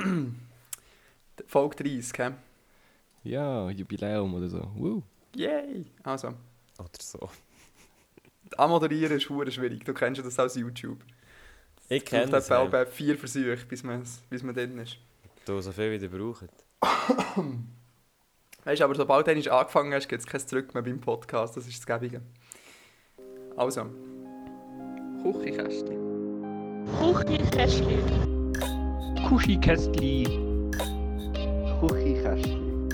Folge 30, hä? Ja, Jubiläum oder so. Woo. Yay! Also, Oder so. anmoderieren ist hure schwierig. Du kennst ja das aus YouTube. Ich kenne braucht das. etwa Ja. etwa vier Versuche, bis man, bis man drin ist. Du so viel wie ihr braucht. Weißt du, aber sobald du angefangen hast, gibt es kein Zurück mehr beim Podcast. Das ist das Gäbige. Also. Küchenkästchen. Kuchikästli. Kuschikästli.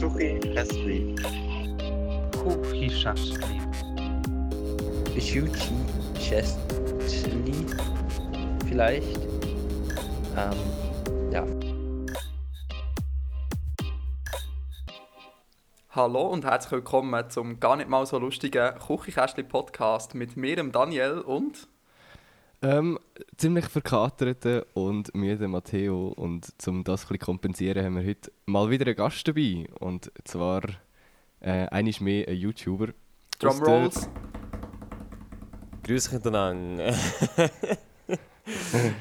Küchenkästchen. Kuschikästli. Schuchi Chestli vielleicht. Ähm, ja. Hallo und herzlich willkommen zum gar nicht mal so lustigen Küchenkästchen-Podcast mit mir, dem Daniel und. Ähm, ziemlich verkaterten und müden Matteo. Und um das ein bisschen kompensieren, haben wir heute mal wieder einen Gast dabei. Und zwar äh, einmal mehr ein YouTuber. Drumrolls. Grüß dich miteinander.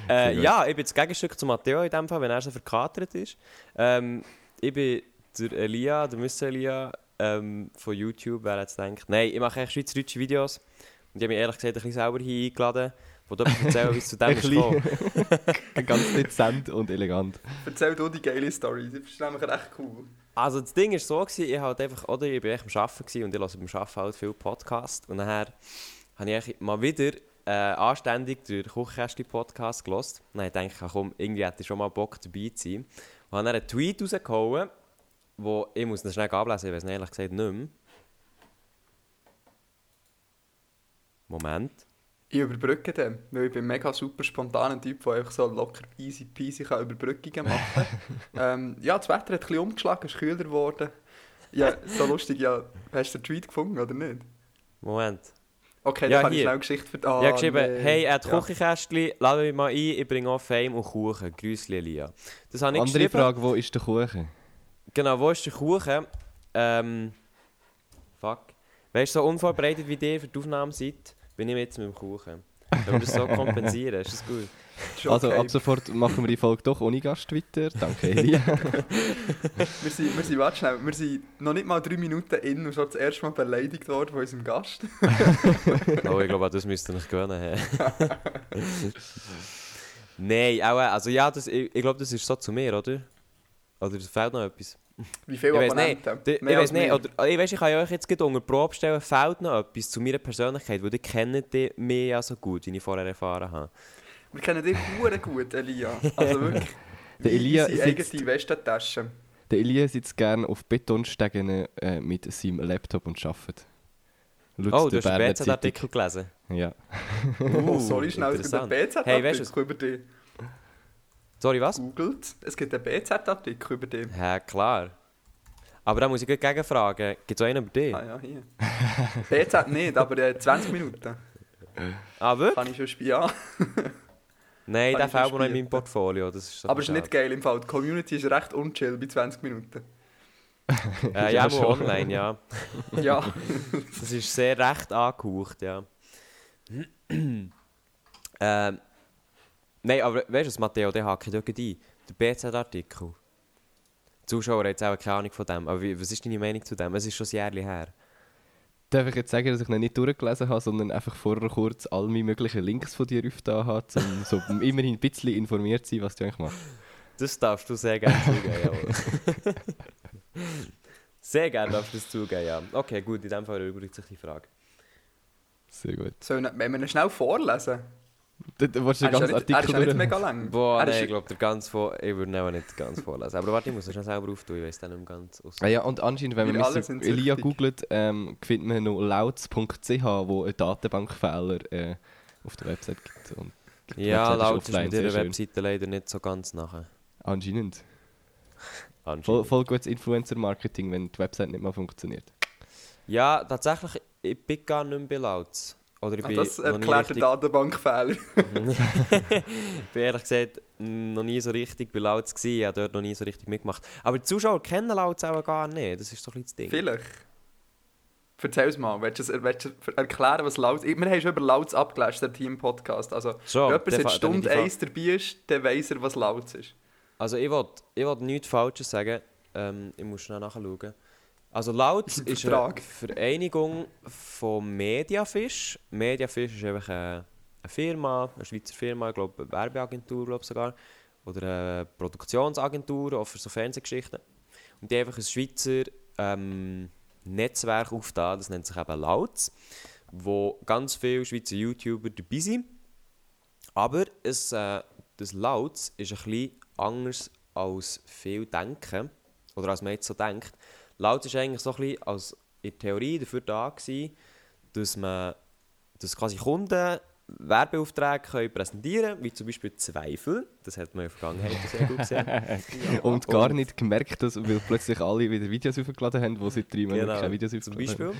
Äh, ja, ich bin das Gegenstück zu Matteo in dem Fall, wenn er so verkatert ist. Ähm, ich bin der Elia, der Mr. Elia ähm, von YouTube, wer jetzt denkt. Nein, ich mache eigentlich schweizerdeutsche Videos. Und ich habe mich ehrlich gesagt ein bisschen selber hier eingeladen, wo du etwas erzählen, wie es zu dem ist gekommen. Ganz dezent und elegant. Erzähl du die geile Story. Das ist nämlich recht cool. Also das Ding war so, gewesen, ich halt einfach, oder ich bin echt am Arbeiten und ich höre beim Arbeiten halt viel Podcast. Und nachher habe ich eigentlich mal wieder äh, anständig den Kuchenkästchen-Podcast gehört. Und dann dachte ich, komm, irgendwie hätte ich schon mal Bock dabei zu sein. Und habe dann einen Tweet rausgehauen, wo ich muss ihn schnell ablesen, ich weiß es ehrlich gesagt nicht mehr. Moment. Ich überbrücke den, weil ich bin ein mega super spontaner Typ, der einfach so locker easy peasy kann Überbrückungen machen kann. ähm, ja, das Wetter hat ein bisschen umgeschlagen, es ist kühler geworden. Ja, so lustig, ja. Hast du den Tweet gefunden oder nicht? Moment. Okay, Ja, dann kann ich hier. schnell eine Geschichte für... Ah, ich habe geschrieben, nee. hey, er hat Ja. Kuchenkästchen, lade mich mal ein, ich bringe auch Fame und Kuchen. Grüßli, Elia. Das habe ich Andere geschrieben. Frage, wo ist der Kuchen? Genau, wo ist der Kuchen? Ähm. Fuck. Weißt du, so unvorbereitet wie ihr für die Aufnahme seid, bin ich jetzt mit dem Kuchen. Können wir das so kompensieren? Ist das gut? Ist Also okay. ab sofort machen wir die Folge doch ohne Gast weiter. Danke, Elia. Wir sind, wir sind, warte schnell, wir sind noch nicht mal drei Minuten in und schon das erste Mal beleidigt worden von unserem Gast. Oh, ich glaube, das müsst ihr nicht gewöhnen. Nein, auch, also ja, das, ich, ich glaube, das ist so zu mir, oder? Oder es fehlt noch etwas? Wie viele Ich weiß nicht. Abonnenten? Die- Ich weiß nicht, oder, ich weiß, ich kann euch jetzt unter Probe stellen, fehlt noch etwas zu meiner Persönlichkeit, weil ihr kennt die mich ja so gut, wie ich vorher erfahren habe. Wir kennen dich hure gut, Elia. Also wirklich. Der Elia unsere sitzt- eigene Westentasche. Der Elia sitzt gerne auf Betonstegen äh, mit seinem Laptop und arbeitet. Laut Oh, du hast Berner BZ-Artikel gelesen? Ja. Oh, sorry, schnell, es gibt einen. BZ-Artikel Hey, weißt du- über dich. Sorry, was? Googelt, es gibt einen BZ-Artikel über dich. Ja, klar. Aber da muss ich gleich gegenfragen, gibt es auch einen über dich? Ah ja, hier. BZ nicht, aber äh, 20 Minuten. Ah, wirklich? Kann ich schon spielen. Ja. Nein, Kann schon fehlt mir noch in meinem Portfolio. Das ist so Aber es ist nicht geil im Fall. Die Community ist recht unchill bei 20 Minuten. Äh, ja, Ja, online, ja. Ja. Das ist sehr recht angehaucht, ja. ähm, Nein, aber weißt du, Matteo, der hake ich dort ein. Der BZ-Artikel. Die Zuschauer haben jetzt auch keine Ahnung von dem. Aber wie, was ist deine Meinung zu dem? Es ist schon ein Jahr her. Darf ich jetzt sagen, dass ich ihn nicht durchgelesen habe, sondern einfach vorher kurz all meine möglichen Links von dir aufgetan habe, um so immerhin ein bisschen informiert zu sein, was du eigentlich machst? Das darfst du sehr gerne zugeben, jawohl. sehr gerne darfst du das zugeben, ja. Okay, gut, in dem Fall erübrigt sich die Frage. Sehr gut. Sollen wir ihn schnell vorlesen? Du, du willst den ist ja ganzen nicht, er ist Artikel nicht durch... mega lang. Boah, nein, ich glaube, der ganz vor... Ich würde ihn nicht ganz vorlesen. Aber warte, ich muss es schnell selber auftun, ich weiß dann nicht mehr ganz aus. Ah ja, und anscheinend, wenn Wir man Mr. Elia googelt, ähm, findet man noch lauts.ch, wo ein Datenbankfehler äh, auf der Website gibt. Und Ja, laut ist mit ihrer. Webseite leider nicht so ganz nachher. Anscheinend. Voll, Anscheinend. voll gutes Influencer-Marketing, wenn die Website nicht mal funktioniert. Ja, tatsächlich, ich bin gar nicht mehr bei Lauts. Oder ich bin, das erklärt den richtig, Datenbankfehler. ich bin ehrlich gesagt noch nie so richtig bei Lauts gewesen. Ich habe dort noch nie so richtig mitgemacht. Aber die Zuschauer kennen Lauts auch gar nicht. Das ist doch ein das Ding. Vielleicht. Erzähl es mal. Willst du, willst du erklären, was Lauts... Wir haben schon über Lauts abgelässt, der Team-Podcast. Also, Schon, wenn jemand seit Stunde dann die Fa- 1 dabei ist, dann weiss er, was Lauts ist. Also ich will, ich will nichts Falsches sagen. Ähm, ich muss schnell nachschauen. Also Lautz ist eine. Vereinigung von Mediafisch. Mediafisch ist einfach eine, eine Firma, eine Schweizer Firma, ich glaube eine Werbeagentur glaub sogar. Oder eine Produktionsagentur, auch für so Fernsehgeschichten. Und die haben einfach ein Schweizer ähm, Netzwerk aufgetan, das nennt sich eben Lautz, wo ganz viele Schweizer YouTuber dabei sind. Aber es, äh, das Lautz ist ein bisschen anders als viel denken. Oder als man jetzt so denkt. Lautz ist eigentlich so ein bisschen als in der Theorie dafür da gewesen, dass man dass quasi Kunden Werbeaufträge können präsentieren können, wie zum Beispiel Zweifel. Das hat man in der Vergangenheit sehr gut gesehen. und gar nicht gemerkt, dass, weil plötzlich alle wieder Videos aufgeladen haben, die seit drei Monaten Genau, keine Videos zum aufgeladen haben. Beispiel.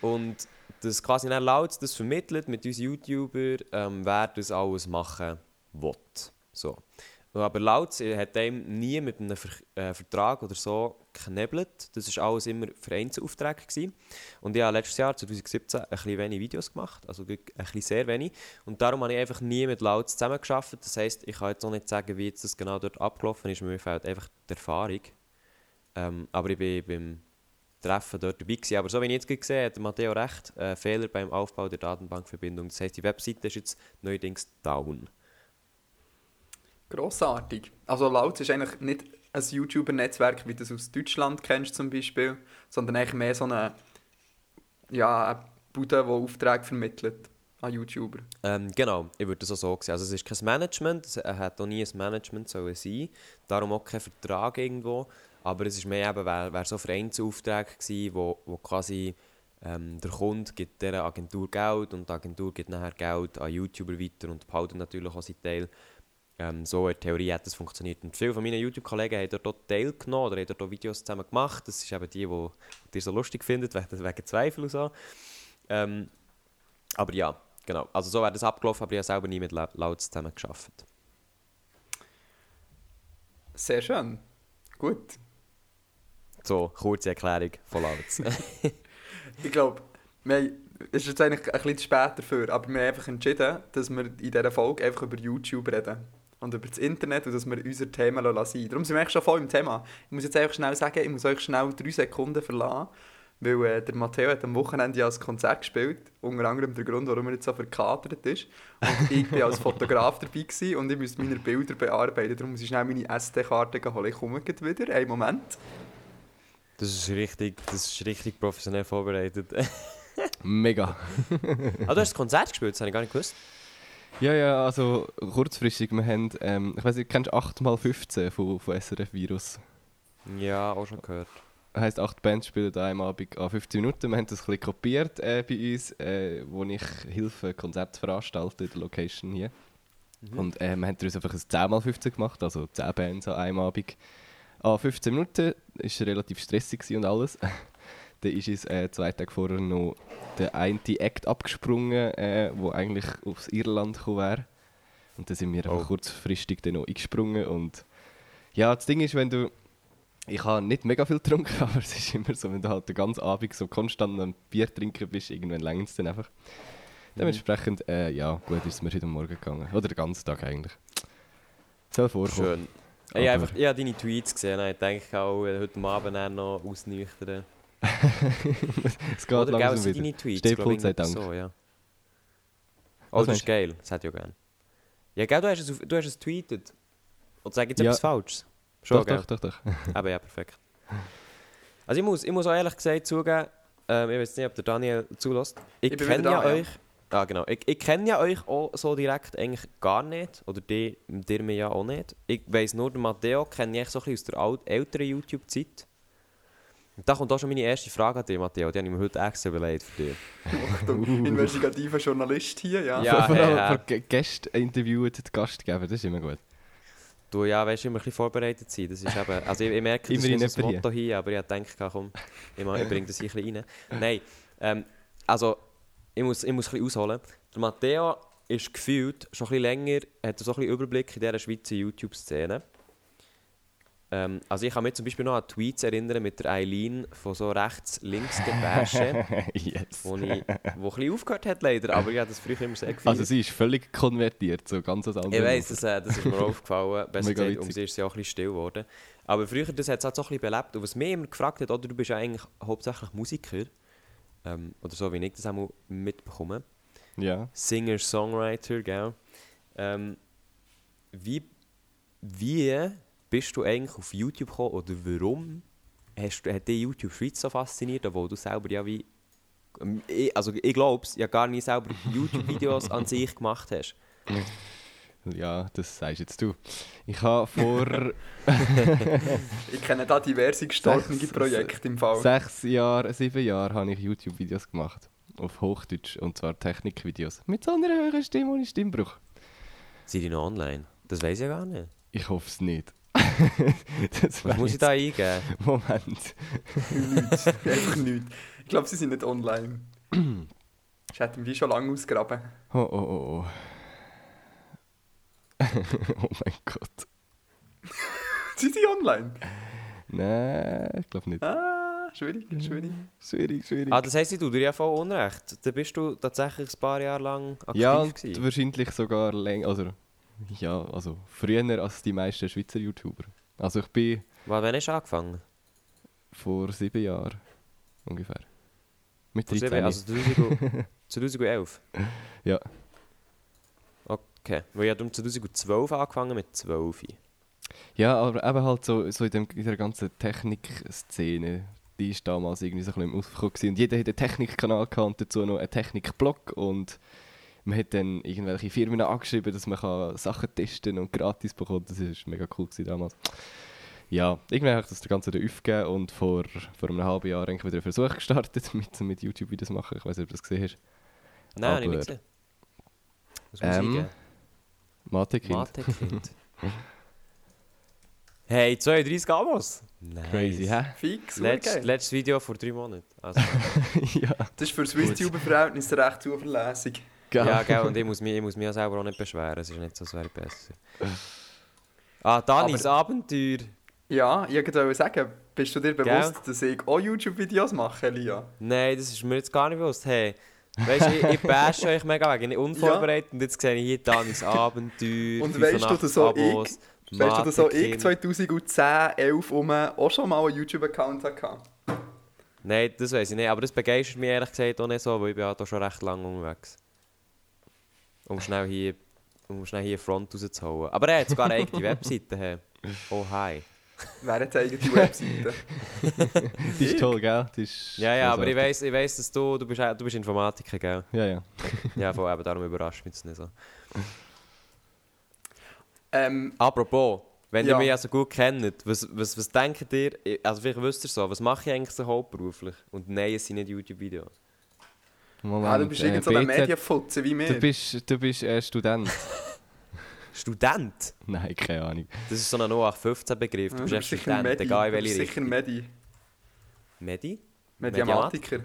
Und das quasi dann laut das vermittelt mit uns YouTuber, ähm, wer das alles machen will. So. Aber laut hat einem nie mit einem Ver äh, Vertrag oder so geknebelt. Das war alles immer Vereinsaufträge. Gewesen. Und ich habe letztes Jahr, 2017, ein bisschen wenig Videos gemacht. Also ein bisschen sehr wenig. Und darum habe ich einfach nie mit Laut zusammengearbeitet. Das heisst, ich kann jetzt auch nicht sagen, wie jetzt das genau dort abgelaufen ist. Mir fehlt einfach die Erfahrung. Ähm, aber ich bin beim Treffen dort dabei gewesen. Aber so wie ich jetzt gesehen habe, hat Matteo recht. Äh, Fehler beim Aufbau der Datenbankverbindung. Das heisst, die Webseite ist jetzt neuerdings down. Grossartig. Also Lautz ist eigentlich nicht ein YouTuber-Netzwerk, wie du es aus Deutschland kennst zum Beispiel, sondern eigentlich mehr so eine, ja, Bude, die Aufträge vermittelt an YouTuber. Ähm, genau, ich würde das auch so sehen. Also es ist kein Management, es hat auch nie ein Management sollen sein, darum auch kein Vertrag irgendwo, aber es ist mehr eben, wär, wär so Vereinsaufträge gewesen, wo, wo quasi ähm, der Kunde gibt dieser Agentur Geld und die Agentur gibt nachher Geld an YouTuber weiter und behalten natürlich auch seinen Teil. Ähm, so in der Theorie hat das funktioniert. Und viele von meinen YouTube-Kollegen haben dort teilgenommen oder haben dort Videos zusammen gemacht. Das ist eben die, die ihr so lustig findet, wegen, wegen Zweifel und so. Ähm, aber ja, genau. Also so wäre das abgelaufen, aber ich habe selber nie mit La- Lautz zusammen geschafft. Sehr schön. Gut. So, kurze Erklärung von Lautz. Ich glaube, es ist jetzt eigentlich ein bisschen zu spät dafür, aber wir haben einfach entschieden, dass wir in dieser Folge einfach über YouTube reden. Und über das Internet und dass wir unser Thema sein lassen. Darum sind wir eigentlich schon voll im Thema. Ich muss jetzt einfach schnell sagen, ich muss euch schnell drei Sekunden verlassen, weil äh, der Matteo hat am Wochenende ja ein Konzert gespielt. Unter anderem der Grund, warum er jetzt so verkatert ist. Und ich war als Fotograf dabei gewesen und ich musste meine Bilder bearbeiten. Darum muss ich schnell meine SD-Karte holen. Ich komme gleich wieder. Einen Moment. Das ist richtig, das ist richtig professionell vorbereitet. Mega. ah, du hast ein Konzert gespielt, das habe ich gar nicht gewusst. Ja, ja, also kurzfristig, wir haben, ähm, ich weiß nicht, kennst du 8x15 von, von SRF Virus? Ja, auch schon gehört. heisst, acht Bands spielen an einem Abend an 15 Minuten. Wir haben das ein bisschen kopiert äh, bei uns, äh, wo ich Hilfe Konzerte veranstalte in der Location hier. Mhm. Und äh, wir haben daraus einfach ein 10x15 gemacht, also 10 Bands an einem Abend. An 15 Minuten war relativ stressig und alles. Dann ist uns äh, zwei Tage vorher noch der eine Act abgesprungen, äh, wo eigentlich aufs Irland gekommen wäre. Und dann sind wir einfach Oh. kurzfristig dann noch eingesprungen. Und ja, das Ding ist, wenn du ich habe nicht mega viel getrunken, aber es ist immer so, wenn du halt den ganzen Abend so konstant am Bier trinken bist, irgendwann längert es dann einfach. Dementsprechend, äh, ja, gut ist es mir heute Morgen gegangen. Oder den ganzen Tag eigentlich. Soll vorkommen. Schön. Ich habe einfach- ich habe deine Tweets gesehen und ich denke auch, heute Abend noch ausnüchtern. es geht Oder gell, langsam wieder. deine Tweets? Steh glaub voll ich, sei Dank. So, ja. Oh, das ist geil. Das hätte ich auch gerne. Ja, gell, du hast es, auf- du hast es tweetet. Und sag jetzt Ja. etwas Falsches. Schon, Doch, gell? doch, doch, doch. Aber ja, perfekt. Also ich muss, ich muss auch ehrlich gesagt zugeben, ähm, ich weiß nicht, ob der Daniel zulässt. Ich, Ich kenne ja ja. euch. Ah, genau. Ich, ich kenne ja euch auch so direkt eigentlich gar nicht. Oder die, dir mir ja auch nicht. Ich weiss nur, den Matteo kenne ich so ein bisschen aus der alt, älteren YouTube-Zeit. Und da kommt auch schon meine erste Frage an dich, Matteo. Die habe ich mir heute extra überlegt für dich. Achtung, investigativer Journalist hier, ja. Ja, Vor allem Gä- Gäste interviewen, die Gastgeber, das ist immer gut. Du, ja, weißt du, immer ein bisschen vorbereitet sein. Das ist eben, also ich, ich merke, das ist jemand Motto hier, aber ich denke, komm, ich, ich bringe das hier ein bisschen rein. Nein, ähm, also ich muss, ich muss ein bisschen ausholen. Der Matteo ist gefühlt schon ein bisschen länger, hat so ein bisschen Überblick in dieser Schweizer YouTube-Szene. Ähm, also ich kann mich zum Beispiel noch an Tweets erinnern mit der Eileen von so rechts-links-Gebäsche, yes. wo, ich, wo ein bisschen aufgehört hat leider, aber ich habe das früher immer sehr gefeiert. Also sie ist völlig konvertiert, so ganz was anderes. Ich weiss, das, äh, das ist mir aufgefallen. Besser gesagt, um sie ist sie auch ein bisschen still geworden. Aber früher, das hat es halt so ein bisschen belebt. Und was mich immer gefragt hat, oder du bist ja eigentlich hauptsächlich Musiker, ähm, oder so wie ich das auch mal mitbekomme, Ja. Singer, Songwriter, gell? Ähm, wie, wie bist du eigentlich auf YouTube gekommen oder warum hast, du- hat dich YouTube Schweiz so fasziniert, obwohl du selber ja wie... ähm, Ich, also ich glaube es, ja gar nie selber YouTube-Videos an sich gemacht hast. Ja, das sagst jetzt du. Ich habe vor Ich kenne da diverse Sechs- Projekte im Fall. sechs Jahren, sieben Jahren habe ich YouTube-Videos gemacht. Auf Hochdeutsch. Und zwar Technikvideos. Mit so einer höheren Stimme ohne Stimmbruch. Sind die noch online? Das weiß ich ja gar nicht. Ich hoffe es nicht. das Was muss ich da eingeben? Moment. nichts. Einfach nichts. Ich glaube, sie sind nicht online. Ich hätte wie schon lange ausgraben. Oh, oh, oh, oh. oh mein Gott. Sind sie online? Nein, ich glaube nicht. Ah, schwierig, schwierig. Schwierig, schwierig. Ah, das heisst, du tust dir ja voll Unrecht. Da bist du tatsächlich ein paar Jahre lang aktiv ja, und gewesen. wahrscheinlich sogar länger. Also, ja, also früher als die meisten Schweizer YouTuber. Also ich bin Wann wann hast du angefangen? vor sieben Jahren ungefähr. Mit Vor 13. sieben, also 2000 2011? Ja. Okay, weil ich habe um 2012 angefangen mit 12. Ja, aber eben halt so, so in, dem, in der ganzen Technikszene, die ist damals irgendwie so ein bisschen im Aufkommen. Und jeder hat einen Technikkanal gehabt und dazu noch einen Technikblog und man hat dann irgendwelche Firmen angeschrieben, dass man kann Sachen testen und gratis bekommen. Das war mega cool gewesen damals. Ja, irgendwann habe ich das Ganze dann aufgegeben und vor, vor einem halben Jahr eigentlich wieder einen Versuch gestartet mit, mit YouTube-Videos machen. Ich weiß nicht, ob du das gesehen hast. Nein, habe ich Aber, nicht gesehen. Was muss ähm? Mathe-Kind. Mathe-Kind. hey, 32 Abos? Nice. Crazy, hä? Fix, Letzt, letztes Video vor drei Monaten. Also, ja, Das ist für Swiss-Tuber-Verhältnisse recht zuverlässig. Geil. ja, gell, und ich muss, mich, ich muss mich ja selber auch nicht beschweren. Es ist nicht so, als wäre ich besser. Ah, Danis Abenteuer. Ja, ich wollte sagen, bist du dir bewusst, dass ich auch YouTube-Videos mache, Elia? Nein, das ist mir jetzt gar nicht bewusst. Hey, weißt du, ich, ich bashe euch mega wegen. Ich unvorbereitet und jetzt sehe ich hier Danis Abenteuer. Und weißt du, dass so 85 Abos, Weißt du, dass so ich Mathe-Kind. 2010, 11 um auch schon mal einen YouTube-Account hatte? Nein, das weiß ich nicht. Aber das begeistert mich ehrlich gesagt auch nicht so, weil ich bin halt auch schon recht lange unterwegs. Um schnell hier, um schnell hier Front rauszuholen. Aber er hat sogar eine eigene Webseite. Hey. Oh, hi. Wer hat eigene Webseite? Die ist toll, gell? Die ist Ja, ja, aber ich weiss, ich weiss dass du, du bist, du bist Informatiker, gell? Ja, ja. Ja, voll, eben, darum überrascht mich das nicht so. ähm, Apropos, wenn Ja. ihr mich ja so gut kennt, was, was, was denkt ihr, also vielleicht wisst ihr so, was mache ich eigentlich so hauptberuflich? Und nein, es sind nicht YouTube-Videos. Moment, ah, du bist äh, irgend so ein BZ Medienfutze wie Du mir. bist, du bist äh, Student. Student? Nein, keine Ahnung. Das ist so ein 0815-Begriff. Ja, Du bist sicher Student, Medi. egal in Du welche bist sicher Richtung. Medi. Medi? Mediamatiker.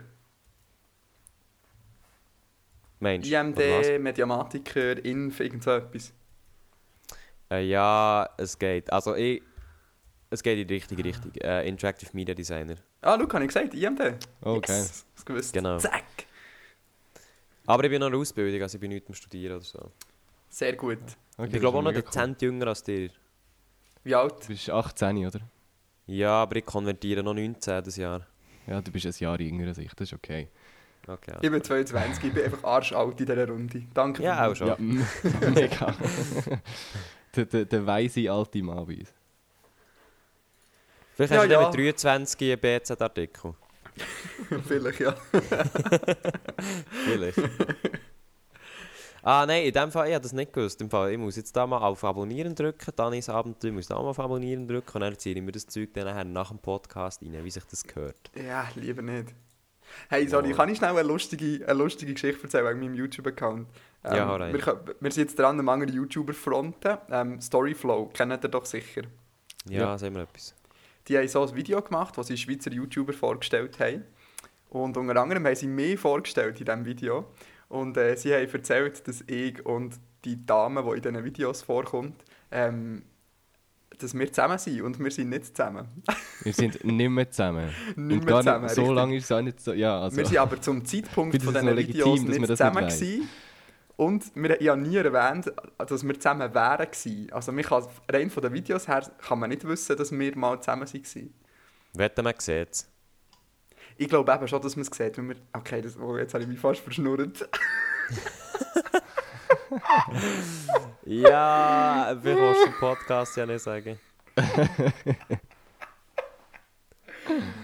Meinst du? Oder IMD, Mediamatiker, Inf, irgend so etwas. was? Äh, ja, es geht. Also ich... Es geht in die richtige Richtung. Äh, Interactive Media Designer. Ah, schau, habe ich gesagt, IMD. Geil. Yes, du gewusst. Genau. Zack. Aber ich bin noch in der Ausbildung, also ich bin nicht am Studieren oder so. Sehr gut. Okay, ich bin glaube auch noch dezent jünger als dir. Wie alt? Du bist 18, oder? Ja, aber ich konvertiere noch 19 das Jahr. Ja, du bist ein Jahr jünger als ich, das ist okay. Okay. Ich bin 22, ich bin einfach arschalt in dieser Runde. Danke. Ja, auch schon. Ja, mega. der, der, der weise alte Mann bei uns. Vielleicht Ja, hast du ja. mit 23 einen BZ-Artikel. Vielleicht, ja. Vielleicht. ah nein, in dem Fall, ich habe das nicht gewusst. Im Fall, ich muss jetzt da mal auf Abonnieren drücken, Danis Abenteuer, ich muss da mal auf Abonnieren drücken und dann ziehe ich mir das Zeug dann nachher nach dem Podcast rein, wie sich das gehört. Ja, lieber nicht. Hey, sorry, Ja. kann ich schnell eine lustige, eine lustige Geschichte erzählen wegen meinem YouTube-Account? Ähm, Ja, rein. wir, wir sind jetzt dran, am anderen YouTuber fronten. Ähm, Storyflow, kennt ihr doch sicher. Ja, Ja. sagen wir etwas. Die haben so ein Video gemacht, wo sie Schweizer YouTuber vorgestellt haben. Und unter anderem haben sie mich vorgestellt in diesem Video. Und äh, sie haben erzählt, dass ich und die Dame, die in diesen Videos vorkommt, ähm, dass wir zusammen sind und wir sind nicht zusammen. Wir sind nicht mehr zusammen. Nicht und mehr gar zusammen, nicht, so richtig. lange ist es auch nicht so. Ja, also. Wir sind aber zum Zeitpunkt von das diesen legitim, Videos nicht das zusammen nicht. Und wir ich habe nie erwähnt, dass wir zusammen wären gewesen. Also man kann, rein von den Videos her kann man nicht wissen, dass wir mal zusammen waren. Wetten, man sieht es. Ich glaube eben schon, dass man es sieht, wenn wir... Okay, das, oh, jetzt habe ich mich fast verschnurrt. Ja, wie kannst du im Podcast ja nicht sagen.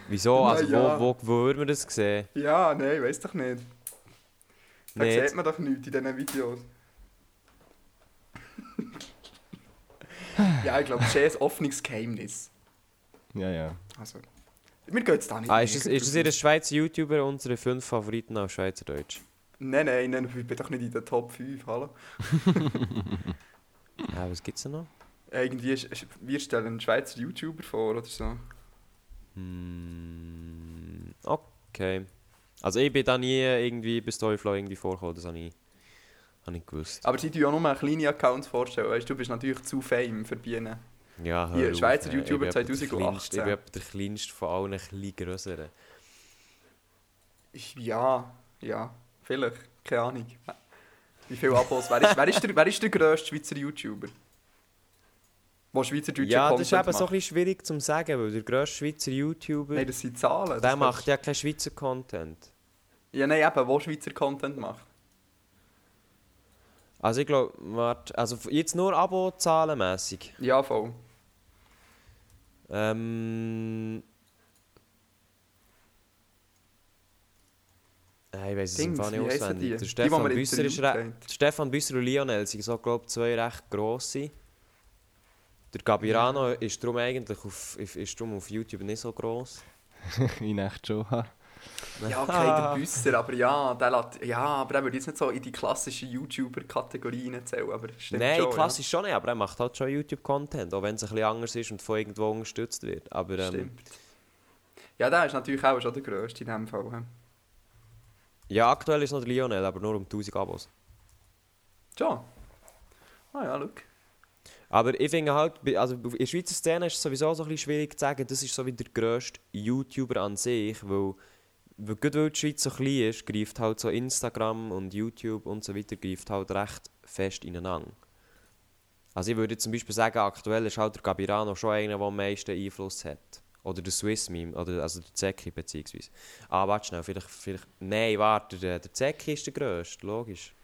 Wieso? Also, Na ja. wo, wo, wo würden wir das sehen? ja, nein, weiß doch nicht. Da Nicht? sieht man doch nichts in diesen Videos. ja, ich glaube, das ist eh ein offenes Geheimnis. ja, ja. Also, wir gehen jetzt da nicht Ah, ist das, ist das Ihr Schweizer YouTuber, unsere fünf Favoriten auf Schweizerdeutsch? Nein, nein, nein, ich bin doch nicht in den Top 5, hallo. Ja, was gibt's denn noch? Irgendwie, ist- ist- wir stellen einen Schweizer YouTuber vor oder so. Hm, okay. Also ich bin da nie irgendwie bei Storyflow irgendwie vorgekommen, das habe ich, habe ich gewusst. Aber sie tun ja nur kleine Accounts vorstellen, weißt du, bist natürlich zu fame für Bienen. Ja, hör Hier, auf, Schweizer. Ich YouTuber der 2018. kleinste- Ich bin der kleinste von allen kleinen grösseren. Ich- Ja, ja, vielleicht, keine Ahnung. Wie viele Abos? wer, ist, wer, ist der, wer ist der grösste Schweizer YouTuber? Der Schweizerdeutsche Ja, das Content ist eben so ein macht? bisschen schwierig zu sagen, weil der grösste Schweizer YouTuber, Nein, das sind Zahlen. der das macht kannst- ja keinen Schweizer Content. Ja, nein, eben, wo Schweizer Content macht. Also ich glaube, warte, also jetzt nur Abo-zahlenmässig. Ja, voll. Ähm... Nein, ich weiß es im Dings, Fall nicht auswendig. die? Der Die, die Stefan wir Büsser ist haben. Stefan Büsser und Lionel sind so, glaube ich, zwei recht grosse. Der Gabirano ist darum eigentlich auf, ist darum auf YouTube nicht so gross. in echt schon. ha. Ja, okay, der Büsser, aber ja, der lässt, ja, aber er würde jetzt nicht so in die klassischen YouTuber-Kategorien zählen, aber stimmt Nein, schon, klassisch schon nicht, aber er macht halt schon YouTube-Content, auch wenn es ein bisschen anders ist und von irgendwo unterstützt wird. Aber ja. ähm, Stimmt. Ja, der ist natürlich auch schon der grösste in diesem Fall. ja, aktuell ist noch der Lionel, aber nur um 1000 Abos. Schon? Ah ja, look. Aber ich finde halt, also in der Schweizer Szene ist es sowieso so ein bisschen schwierig zu sagen, das ist so wie der grösste YouTuber an sich, weil, weil gerade weil die Schweiz so klein ist, greift halt so Instagram und YouTube und so weiter greift halt recht fest ineinander. Also ich würde zum Beispiel sagen, aktuell ist halt der Gabirano schon einer, der am meisten Einfluss hat. Oder der Swiss Meme, oder also der Zeki beziehungsweise. Ah, warte schnell, vielleicht, vielleicht... Nein, warte, der, der Zeki ist der grösste, logisch.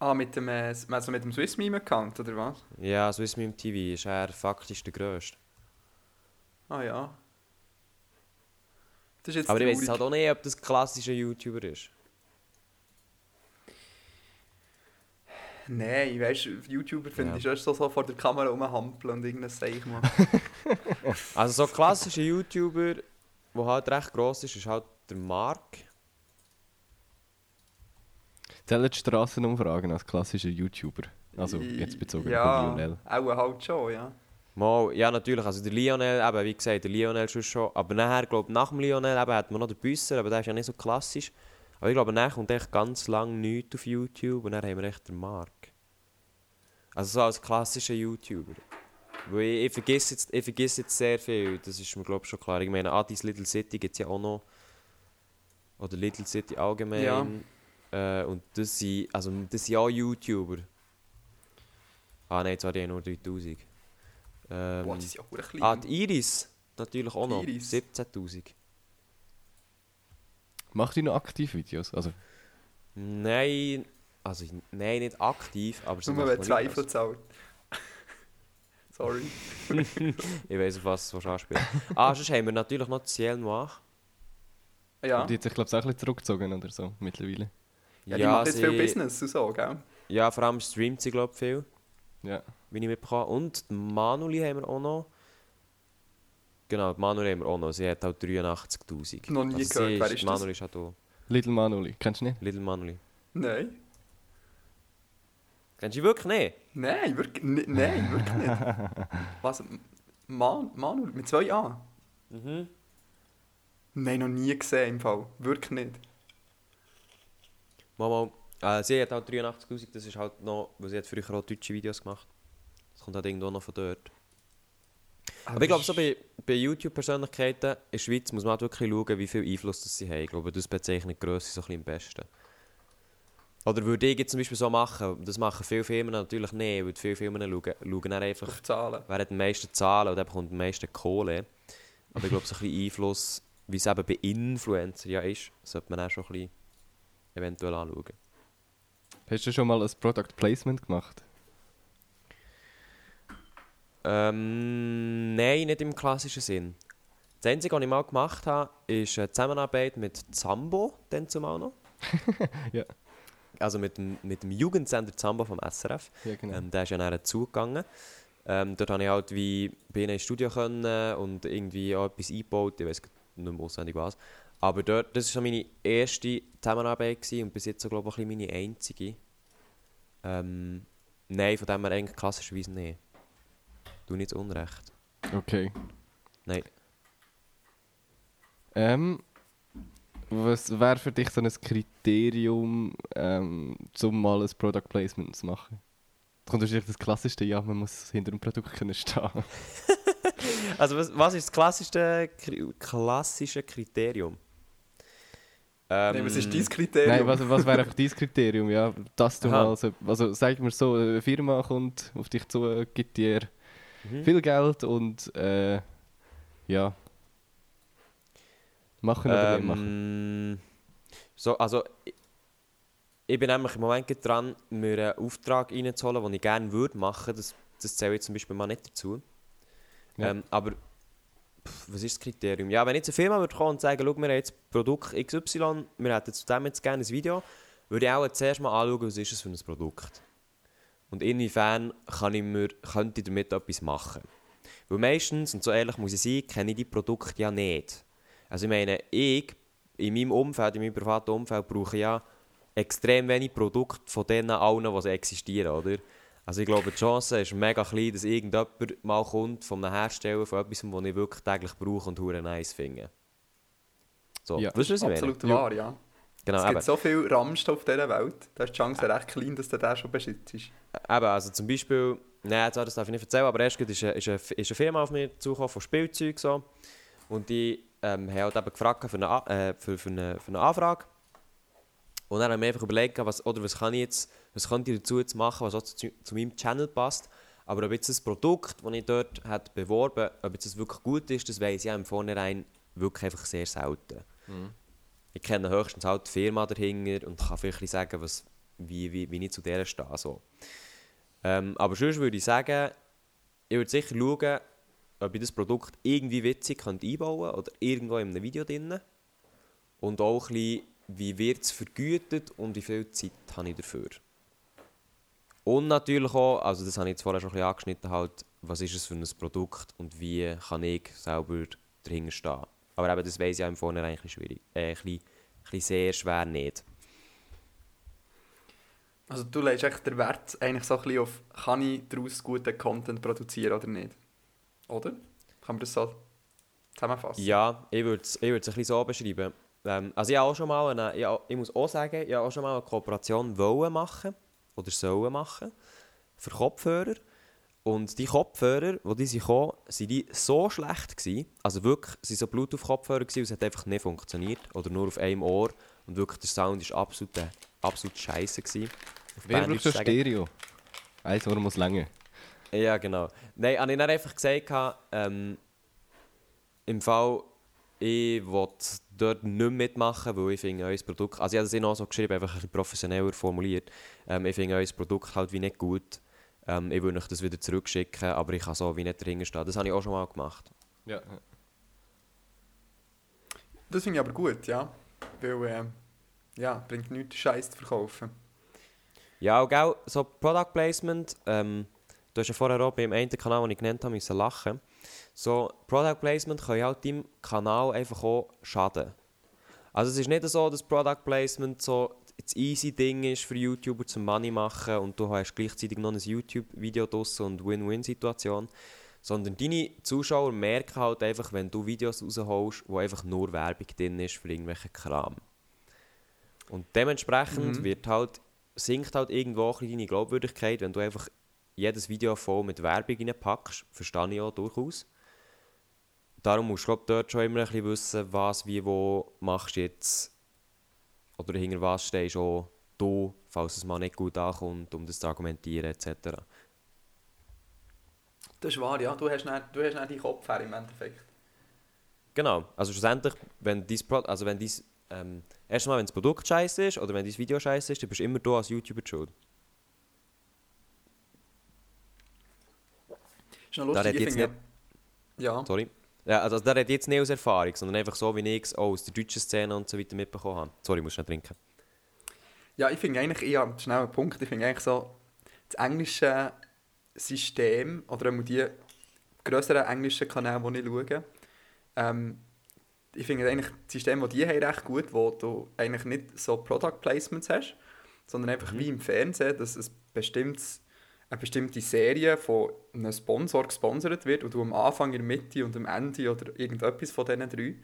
Ah, mit dem, äh, also mit dem Swiss Meme Account, oder was? Ja, Swiss Meme TV ist er faktisch der grösste. Ah ja. Das ist jetzt Aber ich weiß traurig. halt auch nicht, ob das ein klassischer YouTuber ist. Nein, weißt du, YouTuber finde Ja. ich erst so, so vor der Kamera rumhampeln und irgendein Seich machen. Also so ein klassischer YouTuber, der halt recht gross ist, ist halt der Mark. Zählen die Strassenumfragen als klassischer YouTuber? Also jetzt bezogen ja, auf Lionel. auch halt schon, ja. Mal, ja natürlich, also der Lionel, eben, wie gesagt, der Lionel schon schon. Aber nachher, glaube nach dem Lionel eben, hat man noch den Büsser, aber der ist ja nicht so klassisch. Aber ich glaube, nachher kommt echt ganz lange nichts auf YouTube und dann haben wir echt den Mark. Also so als klassischer YouTuber. Weil ich, ich, vergesse jetzt, ich vergesse jetzt sehr viel, das ist mir glaube ich schon klar. Ich meine, Adis Little City gibt es ja auch noch. Oder Little City allgemein. Äh, und das sind, also, das sind auch YouTuber. Ah nein, jetzt war die nur 3000. Ähm, Boah, die sind ja auch klein. ah, die Iris. Natürlich auch noch. Die Iris. 17.000. Macht ihr noch aktiv Videos? Also, Nein, also nein, nicht aktiv, aber sie Nur wenn Zweifel zahlt. Sorry. Ich weiss, auf was du anspielen Ah, sonst haben wir natürlich noch Ciel Noir. Ja. die hat sich, glaube ich, auch ein bisschen zurückgezogen oder so mittlerweile. Ja, die macht jetzt sie- viel Business und so, gell? Ja, vor allem streamt sie, glaube ich, viel, Ja. wie ich mitbekomme. Und die Manuli haben wir auch noch. Genau, die Manuli haben wir auch noch. Sie hat halt 83'000. Noch nie also gehört. sie Wer ist das? Manuli ist halt auch Little Manuli, kennst du nicht? Little Manuli. Nein. Kennst du wirklich nicht? Nein, wirklich, nein, wirklich nicht. Was? Man, Manu, mit zwei A? Mhm. Nein, noch nie gesehen im Fall. Wirklich nicht. Mal, mal. Äh, sie hat halt 83'000, das ist halt noch, weil sie hat früher auch deutsche Videos gemacht. Das kommt halt irgendwo noch von dort. Aber ich glaube, so bei, bei YouTube-Persönlichkeiten in der Schweiz muss man halt wirklich schauen, wie viel Einfluss das sie haben. Ich glaube, das bezeichnet die Grösse so ein bisschen am besten. Oder würde ich jetzt zum Beispiel so machen, das machen viele Firmen natürlich nicht, weil viele Firmen schauen, schauen dann einfach, auf Zahlen. wer hat die meisten Zahlen und der bekommt die meisten Kohle. Aber ich glaube, so ein bisschen Einfluss, wie es eben bei Influencer ja ist, sollte man auch schon ein bisschen eventuell anschauen. Hast du schon mal ein Product Placement gemacht? Ähm, nein, nicht im klassischen Sinn. Das Einzige, was ich mal gemacht habe, ist eine Zusammenarbeit mit Zambo, dann zumal noch. Ja. Also mit dem, mit dem Jugendsender Zambo vom SRF. Ja, genau. Ähm, der ist ja nachher zugegangen. Ähm, dort konnte ich halt wie bei ihnen ins Studio können und irgendwie auch etwas eingebaut. Ich weiß nicht mehr auswendig was. Aber dort, das war so meine erste Zusammenarbeit gewesen und bis jetzt so, glaube ich, meine einzige. Ähm, nein, von dem her eigentlich klassischerweise nicht. Du nicht Unrecht. Okay. Nein. Ähm, was wäre für dich so ein Kriterium, ähm, um mal ein Product Placement zu machen? Da kommt wahrscheinlich das Klassischste, ja, man muss hinter dem Produkt können stehen. Also was, was ist das klassischste, klassische Kriterium? Ähm, Nein, was ist dein Kriterium? Nein, was, was wäre einfach dein Kriterium, ja, dass du Aha. mal so, also sag mir so, eine Firma kommt auf dich zu, gibt dir Mhm. viel Geld und äh, ja, machen oder nicht machen. Ähm, so, also, ich, ich bin nämlich im Moment gerade dran, mir einen Auftrag reinzuholen, den ich gerne würde machen. Das, das zähle ich zum Beispiel mal nicht dazu. Ja. Ähm, aber was ist das Kriterium? Ja, wenn jetzt eine Firma würde kommen und sagen, schau, wir haben jetzt Produkt XY, wir hätten zu dem jetzt gerne ein Video, würde ich auch zuerst mal anschauen, was ist es für ein Produkt. Und inwiefern kann ich mir, könnte ich damit etwas machen. Weil meistens, und so ehrlich muss ich sein, kenne ich die Produkte ja nicht. Also ich meine, ich, in meinem Umfeld, in meinem privaten Umfeld, brauche ja extrem wenig Produkte von denen allen, die existieren, oder? Also ich glaube, die Chance ist mega klein, dass irgendjemand mal kommt von einem Hersteller von etwas, das ich wirklich täglich brauche und hure nice finde. So, Ja. weißt du, was ich meine? Absolut wahr, ja. Genau, es eben. gibt so viel Ramsch auf dieser Welt, da ist die Chance recht klein, dass du den schon besitzt. Eben, also zum Beispiel, nein, das darf ich nicht erzählen, aber erst ist eine, ist eine, ist eine Firma auf mich zugekommen von Spielzeug so. Und die ähm, haben halt eben gefragt für eine, äh, für, für, eine, für eine Anfrage. Und dann haben wir einfach überlegt, was, oder was kann ich jetzt, was könnte ich dazu jetzt machen, was auch zu, zu meinem Channel passt. Aber ob jetzt das Produkt, das ich dort hat beworben ob jetzt das wirklich gut ist, das weiß ich ja im Vornherein wirklich einfach sehr selten. Ich kenne höchstens halt die Firma dahinter und kann vielleicht sagen, was, wie, wie, wie ich zu der stehe. So. Ähm, aber sonst würde ich sagen, ich würde sicher schauen, ob ich das Produkt irgendwie witzig könnte einbauen oder irgendwo in einem Video drin. Und auch ein bisschen, wie wird es vergütet und wie viel Zeit habe ich dafür. Und natürlich auch, also das habe ich jetzt vorher schon ein bisschen angeschnitten, halt, was ist es für ein Produkt und wie kann ich selber dahinter stehen. Aber eben, das weiss ich ja im Vornherein ein bisschen schwierig. Äh, ein, bisschen, ein bisschen sehr schwer nicht. Also du legst echt den Wert eigentlich so ein bisschen auf, kann ich daraus guten Content produzieren oder nicht? Oder? Kann man das so zusammenfassen? Ja, ich würde es ich würd's ein bisschen so beschreiben. Ähm, also ich, auch schon mal eine, ich, ich muss auch sagen, ich habe auch schon mal eine Kooperation wollen machen oder sollen machen für Kopfhörer. Und die Kopfhörer, die die sind gekommen, sind die so schlecht gewesen, also wirklich, sie so Bluetooth-Kopfhörer gewesen, und es hat einfach nicht funktioniert oder nur auf einem Ohr und wirklich der Sound war absolut, äh, absolut scheiße gewesen. Wer braucht so sagen. Stereo? Eins Ohr muss länger. Ja, genau. Nein, habe ich dann einfach gesagt, ähm, im Fall, ich will dort nicht mitmachen, weil ich finde euer Produkt, also ich habe das ihnen auch so geschrieben, einfach ein bisschen professioneller formuliert, ähm, ich finde euer Produkt halt wie nicht gut. Ähm, ich würde euch das wieder zurückschicken, aber ich kann so wie nicht dahinter stehen. Das habe ich auch schon mal gemacht. Ja. Das finde ich aber gut, ja. Weil, ähm, ja, bringt nichts, Scheiß zu verkaufen. Ja, auch gell, so Product Placement, ähm, du hast ja vorher auch beim einen Kanal, den ich genannt habe, müssen lachen. So, Product Placement kann halt deinem Kanal einfach auch schaden. Also es ist nicht so, dass Product Placement so das easy Ding ist für YouTuber zum Money machen und du hast gleichzeitig noch ein YouTube-Video draussen und Win-Win-Situation. Sondern deine Zuschauer merken halt einfach, wenn du Videos rausholst, wo einfach nur Werbung drin ist für irgendwelchen Kram. Und dementsprechend Mhm. wird halt, sinkt halt irgendwo bisschen deine Glaubwürdigkeit, wenn du einfach jedes Video voll mit Werbung reinpackst. Verstehe ich auch durchaus. darum musst du glaub, dort schon immer ein bisschen wissen, was, wie, wo machst du jetzt. Oder hinter was stehst auch du, falls es mal nicht gut ankommt, um das zu argumentieren etc. Das ist wahr, ja. Du hast nicht, du hast nicht deinen Kopf her im Endeffekt. Genau, also schlussendlich, wenn dein Pro also wenn dein, ähm, erstmal wenn das Produkt scheiße ist oder wenn dein Video scheiße ist, dann bist du immer du als YouTuber die Ist noch Da lustig, hat ich jetzt finde... Ja, Sorry. Ja, also da redet jetzt nicht aus Erfahrung, sondern einfach so, wie ich es auch aus der deutschen Szene und so weiter mitbekommen habe. Sorry, musst du nicht trinken. ja ich finde eigentlich, ich habe schnell einen Punkt, ich finde eigentlich so, das englische System, oder auch die grösseren englischen Kanäle, die ich schaue, ähm, ich finde eigentlich das System, das die haben, recht gut, wo du eigentlich nicht so Product Placements hast, sondern einfach Mhm. wie im Fernsehen, dass ein bestimmtes, eine bestimmte Serie von einem Sponsor gesponsert wird und du am Anfang, in der Mitte und am Ende oder irgendetwas von diesen drei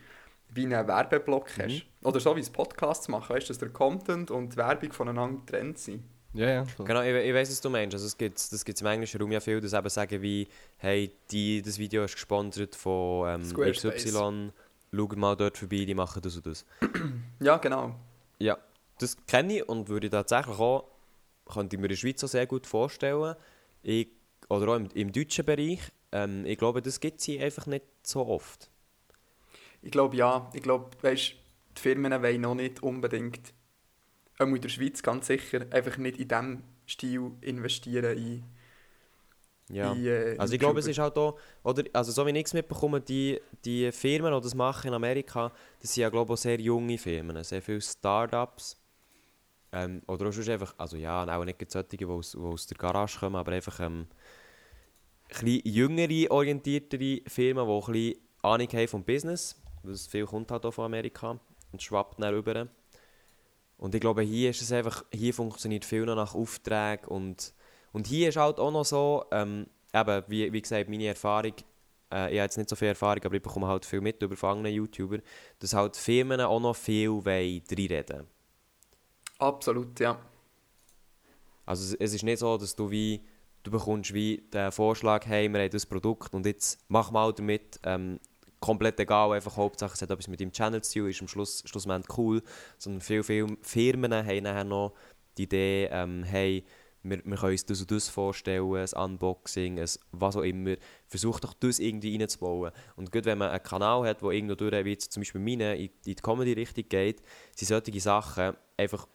wie einen Werbeblock hast. Oder so wie es Podcasts machen, weißt du, dass der Content und die Werbung voneinander getrennt sind. Ja, ja. voll. Genau, ich, ich weiß, was du meinst. Also es gibt, das gibt es im englischen Raum ja viel, dass eben sagen wie, hey, die, das Video ist gesponsert von ähm. XY, schau mal dort vorbei, die machen das und das. Ja, genau. Ja, das kenne ich und würde ich tatsächlich auch, könnte ich mir in der Schweiz auch sehr gut vorstellen. Ich, oder auch im, im deutschen Bereich. Ähm, ich glaube, das gibt es hier einfach nicht so oft. Ich glaube ja. Ich glaube, weißt, die Firmen wollen noch nicht unbedingt, auch in der Schweiz ganz sicher, einfach nicht in diesem Stil investieren in, Ja. in äh, Also ich glaube, es ist halt auch, oder, also so wie ich es mitbekomme, die, die Firmen, die das machen in Amerika, das sind ja glaube ich auch sehr junge Firmen, sehr viele Startups. Ähm, oder auch sonst einfach, also ja, auch nicht solche, die aus, die aus der Garage kommen, aber einfach ähm, ein jüngere, orientiertere Firmen, die ein bisschen Ahnung haben vom Business, weil es viel kommt halt auch von Amerika und schwappt dann rüber. Und ich glaube, hier ist es einfach, hier funktioniert viel noch nach Aufträgen und, und hier ist halt auch noch so, ähm, eben, wie, wie gesagt, meine Erfahrung, äh, ich habe jetzt nicht so viel Erfahrung, aber ich bekomme halt viel mit über vergangene YouTuber, dass halt Firmen auch noch viel wollen reinreden Absolut, ja. Also es, ist nicht so, dass du wie, du bekommst wie den Vorschlag, hey, wir haben das Produkt und jetzt mach mal damit, ähm, komplett egal, einfach Hauptsache es hat etwas mit dem Channel zu tun, ist am Schluss schlussendlich cool, sondern viele, viele Firmen haben nachher noch die Idee, ähm, hey, wir, wir können uns das und das vorstellen, ein Unboxing, ein was auch immer. Versuch doch das irgendwie reinzubauen. Und gut, wenn man einen Kanal hat, der irgendwo durch, wie zum Beispiel meine, in, in die Comedy-Richtung geht, sind solche Sachen einfach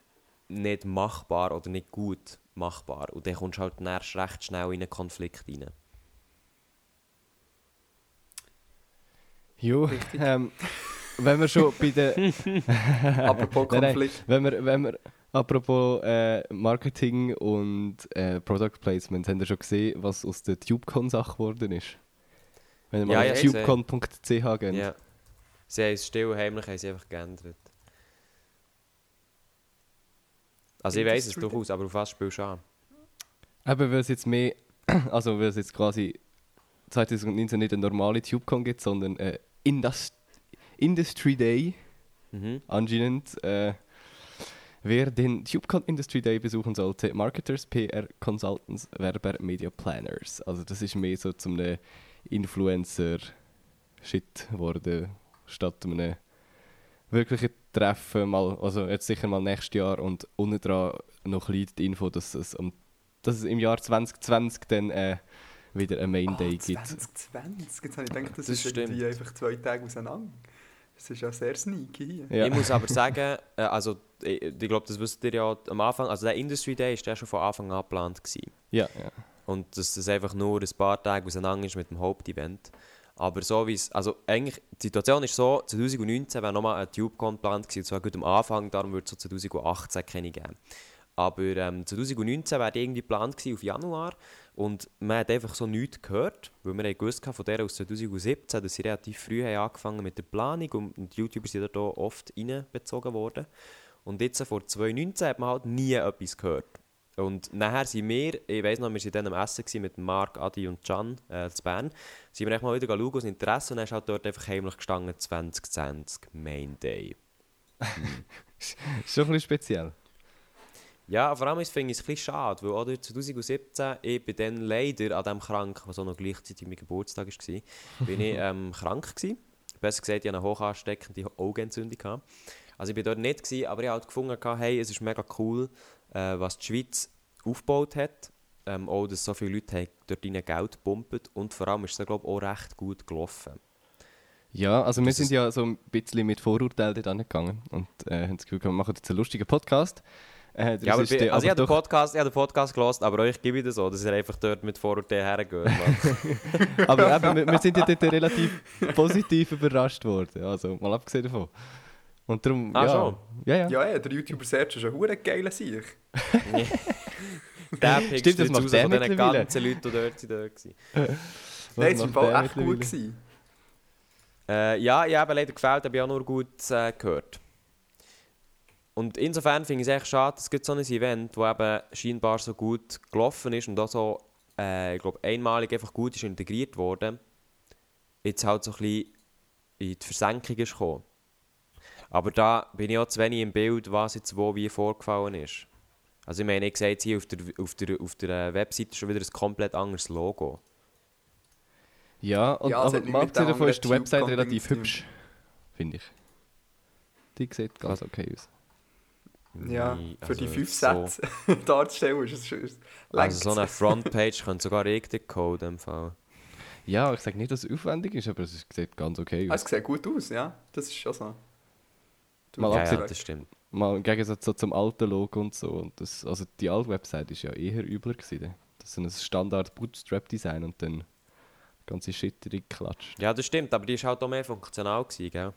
nicht machbar oder nicht gut machbar. Und dann kommst du halt erst recht schnell in einen Konflikt rein. Jo, ähm, wenn wir schon bei den... Apropos Nein, nein, Konflikt. wenn wir, wenn wir, apropos äh, Marketing und äh, Product Placement, habt ihr schon gesehen, was aus der TubeCon-Sache geworden ist? Wenn ihr Ja, mal ja, auf ich tubecon.ch geht. Ja. Sie haben es still heimlich haben sie einfach geändert. Also ich weiß es durchaus, aber auf was spielst du an? Eben, weil es jetzt mehr, also weil es jetzt quasi 2019 nicht eine normale TubeCon gibt, sondern äh, Indus Industry Day Mhm. anscheinend. Äh, wer den TubeCon Industry Day besuchen sollte, Marketers, PR, Consultants, Werber, Media Planners. Also das ist mehr so zum einem Influencer-Shit geworden, statt einem wirklichen Treffen. Mal, also jetzt sicher mal nächstes Jahr und unten dran noch ein bisschen die Info, dass es, um, dass es im Jahr 2020 dann äh, wieder einen Main Day Ah, gibt. 2020. Jetzt habe ich gedacht, das, Das ist irgendwie stimmt. einfach zwei Tage auseinander. Das ist ja sehr sneaky hier. Ja. Ich muss aber sagen, äh, also ich, ich glaube, das wisst ihr ja am Anfang, also der Industry Day ist der schon von Anfang an geplant gewesen. Ja, ja. Und dass das einfach nur ein paar Tage auseinander ist mit dem Hauptevent. Aber so wie es, also eigentlich, die Situation ist so, 2019 wäre nochmal ein TubeCon geplant gewesen, zwar gut am Anfang, darum würde es so 2018 keine geben. Aber ähm, 2019 wäre irgendwie geplant gewesen auf Januar und man hat einfach so nichts gehört, weil wir gewusst von der aus 2017, dass sie relativ früh haben angefangen mit der Planung und, und die YouTuber sind da oft reinbezogen worden. Und jetzt vor 2019 hat man halt nie etwas gehört. Und nachher sind wir, ich weiss noch, wir waren dann am Essen gewesen mit Marc, Adi und Can äh, zu Bern, sind wir echt mal wieder schauen, aus Interesse und dann ist halt dort einfach heimlich gestanden 2020 Main Day. Ist schon ein bisschen speziell. Ja, vor allem finde ich es ein bisschen schade, weil oder 2017, ich bin dann leider an dem krank, was auch noch gleichzeitig mein Geburtstag war, bin ich ähm, krank gewesen. Besser gesagt, ich hatte eine hochansteckende Augenentzündung. gehabt. Also ich war dort nicht, gewesen, aber ich habe halt gefunden, hey, es ist mega cool, äh, was die Schweiz aufgebaut hat. Ähm, auch, dass so viele Leute haben dort rein Geld gepumpt und vor allem ist es, glaube ich, auch recht gut gelaufen. Ja, also wir Das sind ist- ja so ein bisschen mit Vorurteilen dort angegangen und äh, haben das Gefühl, wir machen jetzt einen lustigen Podcast. Äh, Ja, aber, der also ich habe aber den Podcast, ich habe den Podcast gehört, aber euch gebe ich das so, dass ihr einfach dort mit Vorurteilen hergeht. Aber eben, wir, wir sind ja dort relativ positiv überrascht worden. Also mal abgesehen davon. Und darum, Ah, ja. schon? Ja, ja. Ja, ja, der YouTuber Serge ist ein hure geiler Sieg. Der pickst Stimmt, das du macht der von den ganzen Leuten, die dort, die dort Nein, es war im Fall echt gut. Gewesen. Äh, ja, ich habe leider gefällt, habe ich auch nur gut äh, gehört. Und insofern finde ich es echt schade, es gibt so ein Event, das eben scheinbar so gut gelaufen ist und auch so, äh, ich glaube, einmalig einfach gut ist integriert worden, jetzt halt so ein bisschen in die Versenkung ist gekommen. Aber da bin ich auch zu wenig im Bild, was jetzt wo wie vorgefallen ist. Also ich meine, ich sehe jetzt hier auf der, auf der, auf der äh, Webseite schon wieder ein komplett anderes Logo. Ja, und, Ja, aber dem davon ist die Website relativ hübsch. Finde ich. Die sieht ganz okay aus. Ja, Nee, für die also fünf so- Sätze darzustellen ist es schon. Also so eine Frontpage könnte sogar ich den Code Fall. Ja, ich sage nicht, dass es aufwendig ist, aber es sieht ganz okay Ah, aus. es sieht gut aus, ja. Das ist schon so. Mal Ja, ja, das stimmt. Mal im Gegensatz so zum alten Logo und so. Und das, also die alte Website ist ja eher übler gewesen. Das ist ein Standard Bootstrap-Design und dann ganze Shit klatscht. Ja, das stimmt, aber die war halt auch mehr funktional, gewesen, gell?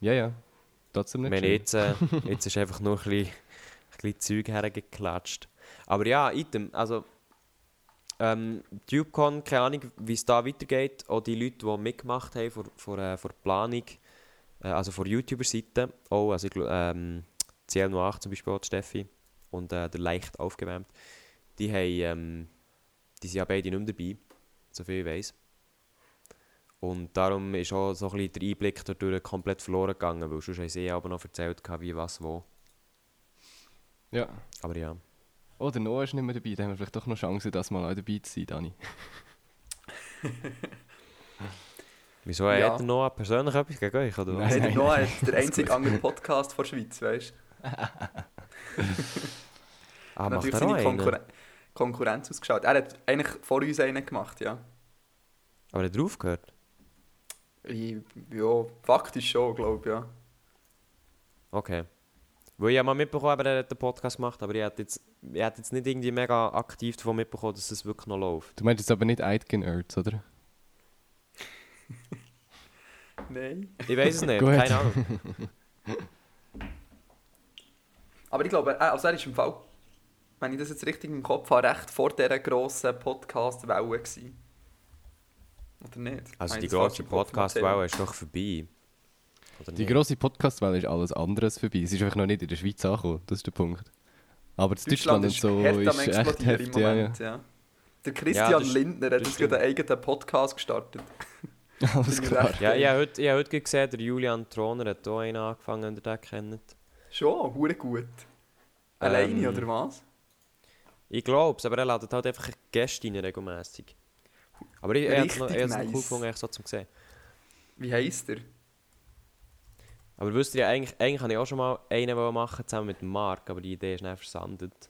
Ja, ja. Trotzdem Ich nicht meine, schlimm. jetzt, äh, jetzt ist einfach nur ein bisschen, ein bisschen Zeug hergeklatscht. Aber ja, item, also ähm, TubeCon, keine Ahnung, wie es da weitergeht. Auch die Leute, die mitgemacht haben vor, vor, äh, vor Planung, äh, also vor YouTuber-Seite, auch, also ich ähm, CL Noir zum Beispiel, auch die Steffi und äh, der leicht aufgewärmt, die, haben, ähm, die sind ja beide nicht mehr dabei, soviel ich weiß. Und darum ist auch so ein bisschen der Einblick dadurch komplett verloren gegangen, weil sonst haben sie aber noch erzählt, wie was wo. Ja. Aber ja. Oh, der Noah ist nicht mehr dabei. Da haben wir vielleicht doch noch Chance, das mal auch dabei zu sein, Dani. Wieso Ja. hat er noch persönlich etwas gegen euch? Oder was? Der Nein, Noah nein. ist der einzige andere Podcast der Schweiz, weißt du? Ah, Natürlich seine einen? Konkurren Konkurrenz ausgeschaut. Er hat eigentlich vor uns einen gemacht, ja. Aber er hat aufgehört? Ich, ja, faktisch schon, glaube ich, ja. Okay. Weil ich habe mal mitbekommen, aber er hat den Podcast gemacht, aber ich hätte jetzt, ich hätte jetzt nicht irgendwie mega aktiv davon mitbekommen, dass es wirklich noch läuft. Du meinst jetzt aber nicht Eidgen Nerds, oder? Nein. Ich weiß es nicht, keine Ahnung. Aber ich glaube, er- also er ist im Fall, wenn ich das jetzt richtig im Kopf habe, recht vor dieser grossen Podcast-Welle gewesen. Oder nicht? Also die das grosse Podcast-Welle ist doch vorbei. Oder Die nicht? grosse Podcast-Welle ist alles anderes vorbei. Es ist einfach noch nicht in der Schweiz angekommen. Das ist der Punkt. Aber in Deutschland, und so am ist echt heftig. Ja. Der Christian Ja, das- Lindner hat das jetzt gerade einen eigenen Podcast gestartet. Alles klar. Ja, ich habe heute, ich habe heute gesehen, der Julian Troner hat hier einen angefangen, wenn ihr den kennt. Schon, hure gut. Alleine, Ähm, oder was? Ich glaube es, aber er ladet halt einfach Gäste rein regelmäßig. Aber ich, ich hätte es noch, es noch cool nice. gefunden, so zu sehen. Wie heisst er? Aber wisst ihr, eigentlich, eigentlich habe ich auch schon mal einen wollen machen, zusammen mit Marc, aber die Idee ist dann versandet.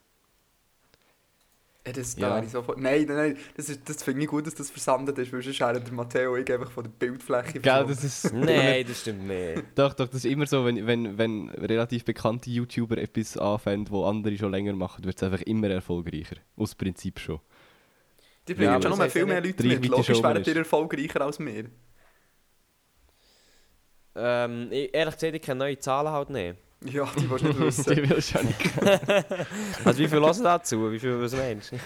Ja, das, Ja. da ich sofort... Nein, nein, nein, das, ist- das finde ich gut, dass das versandet ist, weil sonst der Matteo ich einfach von der Bildfläche Gell, das ist... Nein, das stimmt nicht. Doch, doch, das ist immer so, wenn, wenn, wenn relativ bekannte YouTuber etwas anfangen, wo andere schon länger machen, wird es einfach immer erfolgreicher. Aus Prinzip schon. Die bringen Ja, schon noch viel mehr Leute mit. Logisch wären ihr erfolgreicher als wir. Ähm, ich, ehrlich gesagt, ich kenne neue Zahlen halt nicht. Ja, die willst du nicht Die wissen. willst du auch nicht. Also wie viel hören dazu? Wie viel, was meinst du?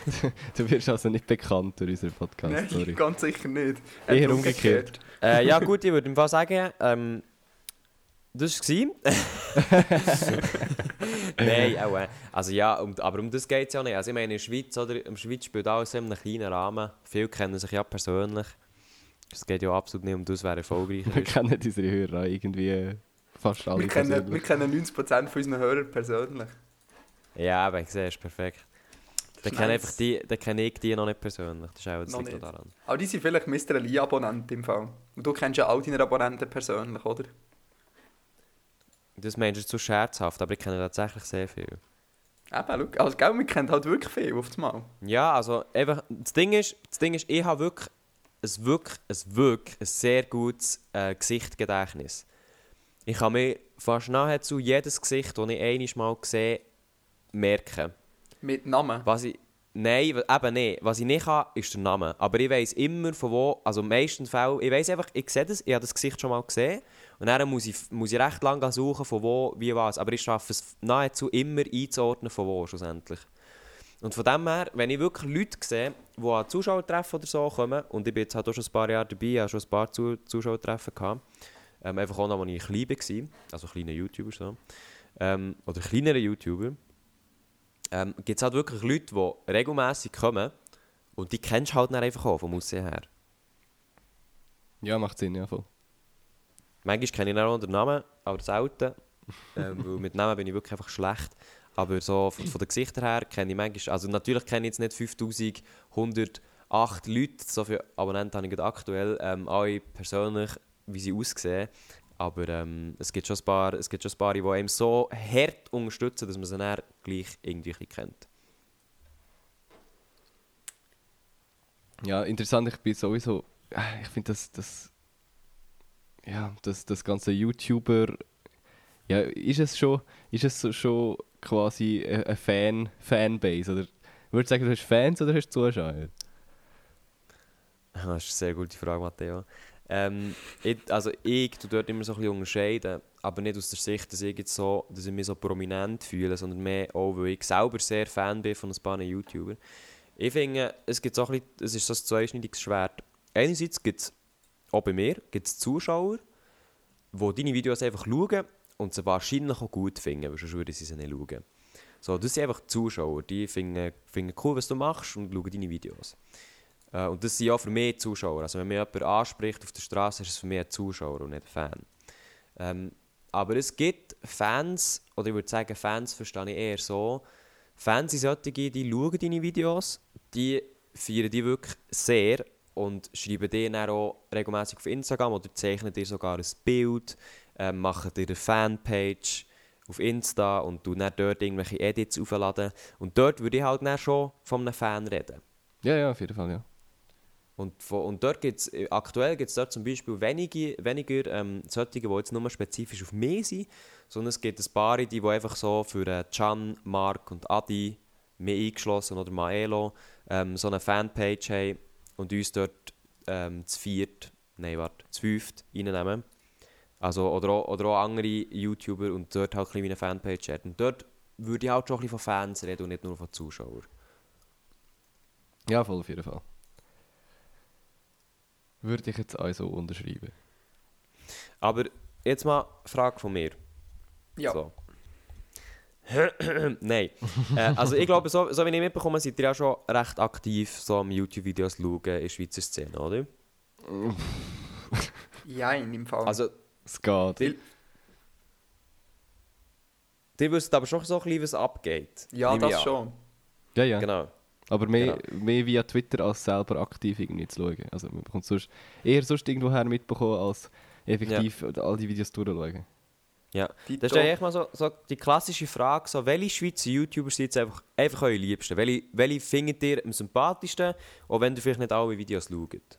Du wirst also nicht bekannt durch unseren Podcast, Nein, sorry. ganz sicher nicht. Eher Einfach umgekehrt. äh, ja gut, ich würde im Fall sagen, ähm, das war es. Nein, auch äh, Also ja, um, aber um das geht es ja nicht. Also ich meine, in der Schweiz, oder, in der Schweiz spielt alles in einem kleinen Rahmen. Viele kennen sich ja persönlich. Es geht ja absolut nicht um das, wer erfolgreicher Wir ist. kennen unsere Hörer irgendwie äh, fast alle Wir kennen, wir persönlich. kennen 90% von unseren Hörern persönlich. Ja, aber ich sehe, ist perfekt. Dann kenne nice. einfach die, dann kenne ich die noch nicht persönlich. Das ist auch das liegt daran. Aber die sind vielleicht Mr. Lee-Abonnent im Fall. Und du kennst ja all deine Abonnenten persönlich, oder? Das meinst du zu scherzhaft, aber ich kenne tatsächlich sehr viel. Eben, schau. Also, gell, wir kennen halt wirklich viel auf einmal. Ja, also einfach, das Ding ist, das Ding ist ich habe wirklich ein, wirklich, ein, wirklich ein sehr gutes äh, Gesichtgedächtnis. Ich kann mir fast nahezu jedes Gesicht, das ich einiges Mal sehe, merken. Mit Namen. Was ich, nein, eben nicht. Was ich nicht kann, ist der Name. Aber ich weiß immer von wo, also meistens Fälle, ich weiß einfach, ich sehe das, ich habe das Gesicht schon mal gesehen und dann muss ich, muss ich recht lange suchen, von wo, wie was. Aber ich schaffe es nahezu immer einzuordnen, von wo schlussendlich. Und von dem her, wenn ich wirklich Leute sehe, die an Zuschauertreffen oder so kommen, und ich bin jetzt halt auch schon ein paar Jahre dabei, habe schon ein paar Zu Zuschauertreffen gehabt, ähm, einfach auch noch, als ich klein war, also kleine YouTuber so, ähm, oder kleinere YouTuber, ähm, gibt es halt wirklich Leute, die regelmässig kommen und die kennst du halt dann einfach auch vom Aussehen her. Ja, macht Sinn, ja voll. Manchmal kenne ich auch den Namen, aber selten, ähm, weil mit Namen bin ich wirklich einfach schlecht. Aber so von, von den Gesichtern her kenne ich manchmal, also natürlich kenne ich jetzt nicht 5108 Leute, so viele Abonnenten habe ich aktuell, ähm, alle persönlich, wie sie aussehen. Aber ähm, es, gibt schon ein paar, es gibt schon ein paar, die einem so hart unterstützen, dass man sie dann gleich irgendwie kennt. Ja, interessant, ich bin sowieso. äh, Ich finde das, das. Ja, das, das ganze YouTuber. Ja, ist es schon, ist es so- schon quasi eine eine Fan, Fanbase? Oder würdest du sagen, du hast Fans oder hast du Zuschauer? Das ist eine sehr gute Frage, Matteo. Ähm, ich, also ich tu dort immer so ein bisschen unterscheiden, aber nicht aus der Sicht, dass ich, jetzt so, dass ich mich so prominent fühle, sondern mehr auch, weil ich selber sehr Fan bin von ein paar YouTubern. Ich finde, es gibt so ein bisschen, es ist so ein zweischneidiges Schwert. Einerseits gibt es, auch bei mir, gibt es Zuschauer, die deine Videos einfach schauen und sie wahrscheinlich auch gut finden, weil sonst würden sie sie nicht schauen. So, das sind einfach Zuschauer, die finden, finden cool, was du machst und schauen deine Videos. Äh, und das sind ja für mich Zuschauer. Also wenn mich jemand anspricht auf der Straße, ist es für mich ein Zuschauer und nicht ein Fan. Ähm, aber es gibt Fans, oder ich würde sagen, Fans verstehe ich eher so. Fans sind solche, die schauen deine Videos, die feiern die wirklich sehr und schreiben dir dann auch regelmäßig auf Instagram oder zeichnen dir sogar ein Bild, ähm, machen dir eine Fanpage auf Insta und du dann dort irgendwelche Edits aufladen. Und dort würde ich halt dann schon von einem Fan reden. Ja, ja, auf jeden Fall, ja. Und, von, und dort gibt's, äh, aktuell gibt es dort zum Beispiel wenige, weniger ähm, solche, die jetzt nur spezifisch auf mich sind, sondern es gibt ein paar, die, die einfach so für äh, Can, Mark und Adi, mir eingeschlossen oder Maelo, ähm, so eine Fanpage haben und uns dort ähm, zu viert, nein, warte, zu fünft reinnehmen. Also, oder, auch, oder auch andere YouTuber und dort halt ein bisschen Fanpage haben. Und dort würde ich halt schon ein bisschen von Fans reden und nicht nur von Zuschauern. Ja, voll auf jeden Fall. Würde ich jetzt auch so unterschreiben. Aber jetzt mal eine Frage von mir. Ja. So. Nein. äh, also ich glaube, so, so wie ich mitbekomme, seid ihr ja schon recht aktiv so am YouTube-Videos schauen in der Schweizer Szene, oder? Ja, in dem Fall. Also, Es geht. ihr, ihr wisst aber schon so ein bisschen, was abgeht. ja, das schon. Ja, ja. Genau. Aber mehr, Genau. mehr via Twitter als selber aktiv irgendwie zu schauen. Also man bekommt sonst, eher sonst irgendwoher mitbekommen, als effektiv all die Videos durchschauen. Ja. Tito. Das ist eigentlich mal so, so die klassische Frage, so, welche Schweizer YouTuber sind jetzt einfach, einfach eure Liebsten? Welche, welche findet ihr am sympathischsten, auch wenn ihr vielleicht nicht alle Videos schaut?